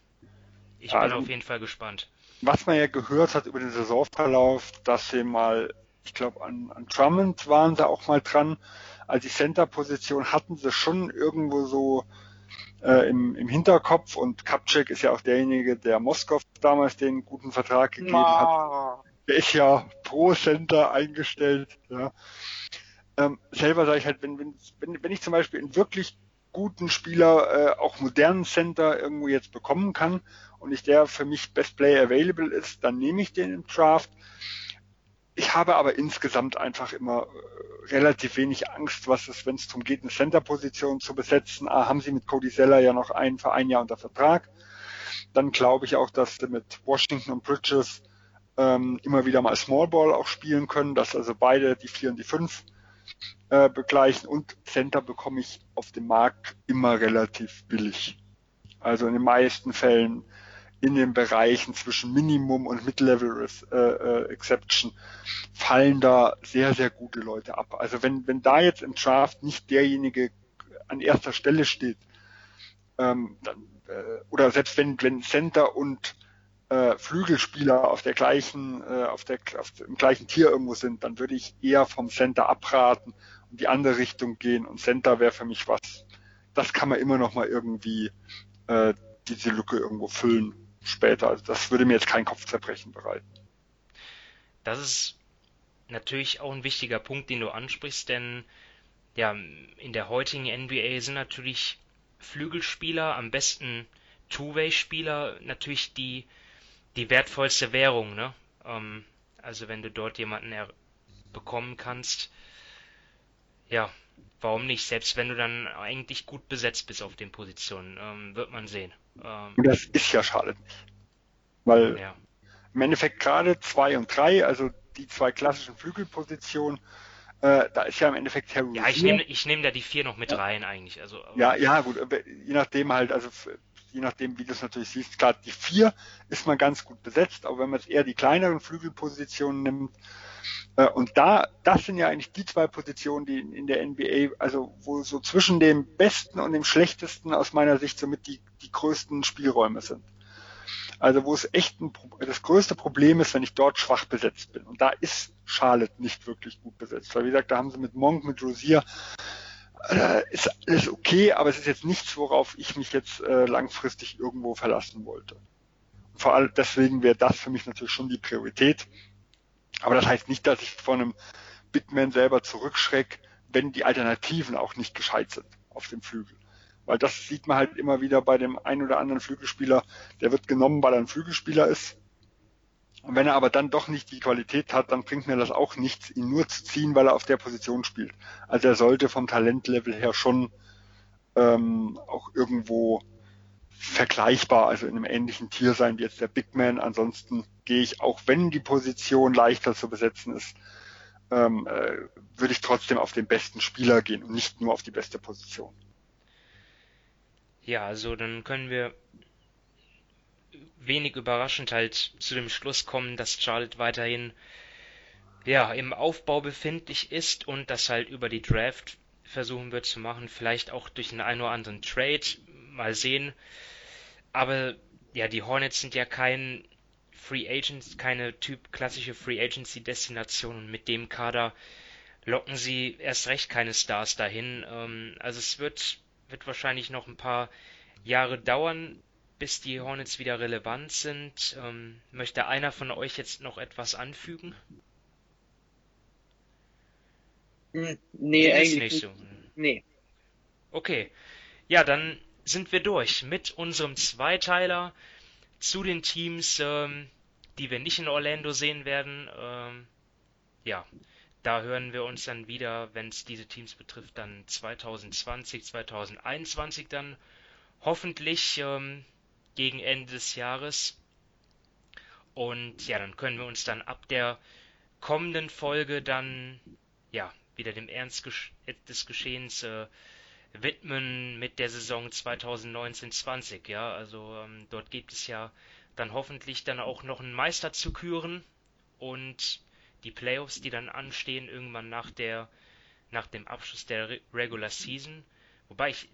ich bin also, auf jeden Fall gespannt. Was man ja gehört hat über den Saisonverlauf, dass sie mal ich glaube, an, an Drummond waren sie auch mal dran. Also die Center-Position hatten sie schon irgendwo so äh, im, im Hinterkopf und Kapczek ist ja auch derjenige, der Moskau damals den guten Vertrag gegeben Ma. hat. Der ist ja pro Center eingestellt. Ja. Ähm, selber sage ich halt, wenn, wenn, wenn, ich zum Beispiel einen wirklich guten Spieler, äh, auch modernen Center irgendwo jetzt bekommen kann und ich der für mich Best Player Available ist, dann nehme ich den im Draft ich habe aber insgesamt einfach immer äh, relativ wenig Angst, was es, wenn es darum geht, eine Center-Position zu besetzen. Ah, haben sie mit Cody Zeller ja noch einen für ein Jahr unter Vertrag. Dann glaube ich auch, dass sie mit Washington und Bridges ähm, immer wieder mal Small Ball auch spielen können, dass also beide die vier und die fünf äh, begleichen und Center bekomme ich auf dem Markt immer relativ billig. Also in den meisten Fällen in den Bereichen zwischen Minimum und Mid-Level äh, äh, Exception fallen da sehr, sehr gute Leute ab. Also wenn, wenn da jetzt im Draft nicht derjenige an erster Stelle steht, ähm, dann, äh, oder selbst wenn, wenn Center und äh, Flügelspieler auf der gleichen, äh, auf der, auf dem gleichen Tier irgendwo sind, dann würde ich eher vom Center abraten und die andere Richtung gehen. Und Center wäre für mich was. Das kann man immer noch mal irgendwie äh, diese Lücke irgendwo füllen später. Also das würde mir jetzt kein Kopfzerbrechen bereiten. Das ist natürlich auch ein wichtiger Punkt, den du ansprichst, denn ja, in der heutigen NBA sind natürlich Flügelspieler, am besten Two-Way-Spieler, natürlich die, die wertvollste Währung, ne? Ähm, also wenn du dort jemanden bekommen kannst, ja, warum nicht? Selbst wenn du dann eigentlich gut besetzt bist auf den Positionen, ähm, wird man sehen. Ähm, und das ist ja schade. Weil ja. im Endeffekt gerade zwei und drei, also die zwei klassischen Flügelpositionen, äh, da ist ja im Endeffekt Harry Ja, ich nehme ich nehm da die vier noch mit ja. rein eigentlich. Also, ja, ja, gut, je nachdem halt, also je nachdem, wie du es natürlich siehst, klar, die vier ist man ganz gut besetzt, aber wenn man jetzt eher die kleineren Flügelpositionen nimmt, äh, und da, das sind ja eigentlich die zwei Positionen, die in der NBA, also wo so zwischen dem Besten und dem Schlechtesten aus meiner Sicht somit die, die größten Spielräume sind. Also wo es echt ein, das größte Problem ist, wenn ich dort schwach besetzt bin. Und da ist Charlotte nicht wirklich gut besetzt. Weil wie gesagt, da haben sie mit Monk, mit Rosier, äh, ist alles okay, aber es ist jetzt nichts, worauf ich mich jetzt äh, langfristig irgendwo verlassen wollte. Und vor allem deswegen wäre das für mich natürlich schon die Priorität. Aber das heißt nicht, dass ich von einem Bitman selber zurückschreck, wenn die Alternativen auch nicht gescheit sind auf dem Flügel. Weil das sieht man halt immer wieder bei dem einen oder anderen Flügelspieler, der wird genommen, weil er ein Flügelspieler ist. Und wenn er aber dann doch nicht die Qualität hat, dann bringt mir das auch nichts, ihn nur zu ziehen, weil er auf der Position spielt. Also er sollte vom Talentlevel her schon ähm, auch irgendwo vergleichbar, also in einem ähnlichen Tier sein wie jetzt der Big Man. Ansonsten gehe ich, auch wenn die Position leichter zu besetzen ist, ähm, äh, würde ich trotzdem auf den besten Spieler gehen und nicht nur auf die beste Position. Ja, also dann können wir wenig überraschend halt zu dem Schluss kommen, dass Charlotte weiterhin ja im Aufbau befindlich ist und das halt über die Draft versuchen wird zu machen, vielleicht auch durch einen ein oder anderen Trade, mal sehen. Aber ja, die Hornets sind ja kein Free Agents, keine Typ klassische Free Agency Destination und mit dem Kader locken sie erst recht keine Stars dahin. Ähm, also es wird, wird wahrscheinlich noch ein paar Jahre dauern, bis die Hornets wieder relevant sind. Ähm, möchte einer von euch jetzt noch etwas anfügen? Hm, nee, eigentlich nicht so. Nee. Okay. Ja, dann sind wir durch mit unserem Zweiteiler zu den Teams, ähm, die wir nicht in Orlando sehen werden. Ähm, ja, da hören wir uns dann wieder, wenn es diese Teams betrifft, dann 2020, 2021 dann hoffentlich ähm, gegen Ende des Jahres. Und ja, dann können wir uns dann ab der kommenden Folge dann ja wieder dem Ernst des Geschehens äh, widmen mit der Saison 2019-20. Ja, also ähm, dort gibt es ja dann hoffentlich dann auch noch einen Meister zu küren und die Playoffs, die dann anstehen irgendwann nach der nach dem Abschluss der Regular Season. Wobei ich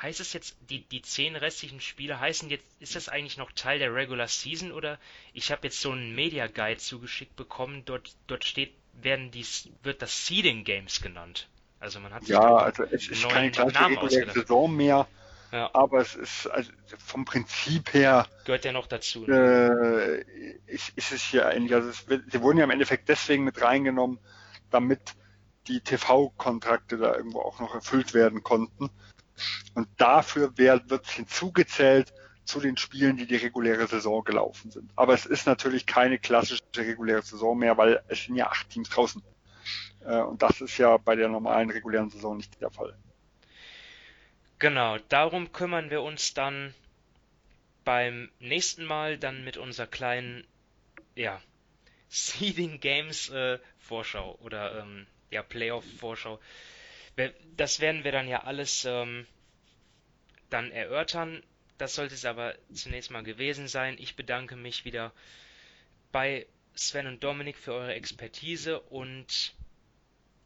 heißt es jetzt, die, die zehn restlichen Spiele heißen jetzt, ist das eigentlich noch Teil der Regular Season oder ich habe jetzt so einen Media Guide zugeschickt bekommen, dort, dort steht, werden dies, wird das Seeding Games genannt. Also man hat sich ja, also es ist keine klassische Saison mehr, ja. aber es ist also vom Prinzip her gehört ja noch dazu. Ne? Äh, ist, ist es hier eigentlich, also es, sie wurden ja im Endeffekt deswegen mit reingenommen, damit die TV-Kontrakte da irgendwo auch noch erfüllt werden konnten. Und dafür wird es hinzugezählt, zu den Spielen, die die reguläre Saison gelaufen sind. Aber es ist natürlich keine klassische reguläre Saison mehr, weil es sind ja acht Teams draußen. Äh, und das ist ja bei der normalen regulären Saison nicht der Fall. Genau, darum kümmern wir uns dann beim nächsten Mal dann mit unserer kleinen, ja, [LAUGHS] Seeding Games äh, Vorschau oder ähm, ja, Playoff Vorschau. Das werden wir dann ja alles ähm, dann erörtern. Das sollte es aber zunächst mal gewesen sein. Ich bedanke mich wieder bei Sven und Dominik für eure Expertise und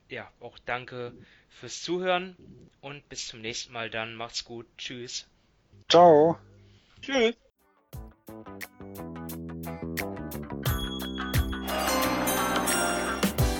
ja, auch danke fürs Zuhören und bis zum nächsten Mal dann. Macht's gut. Tschüss. Ciao. Tschüss.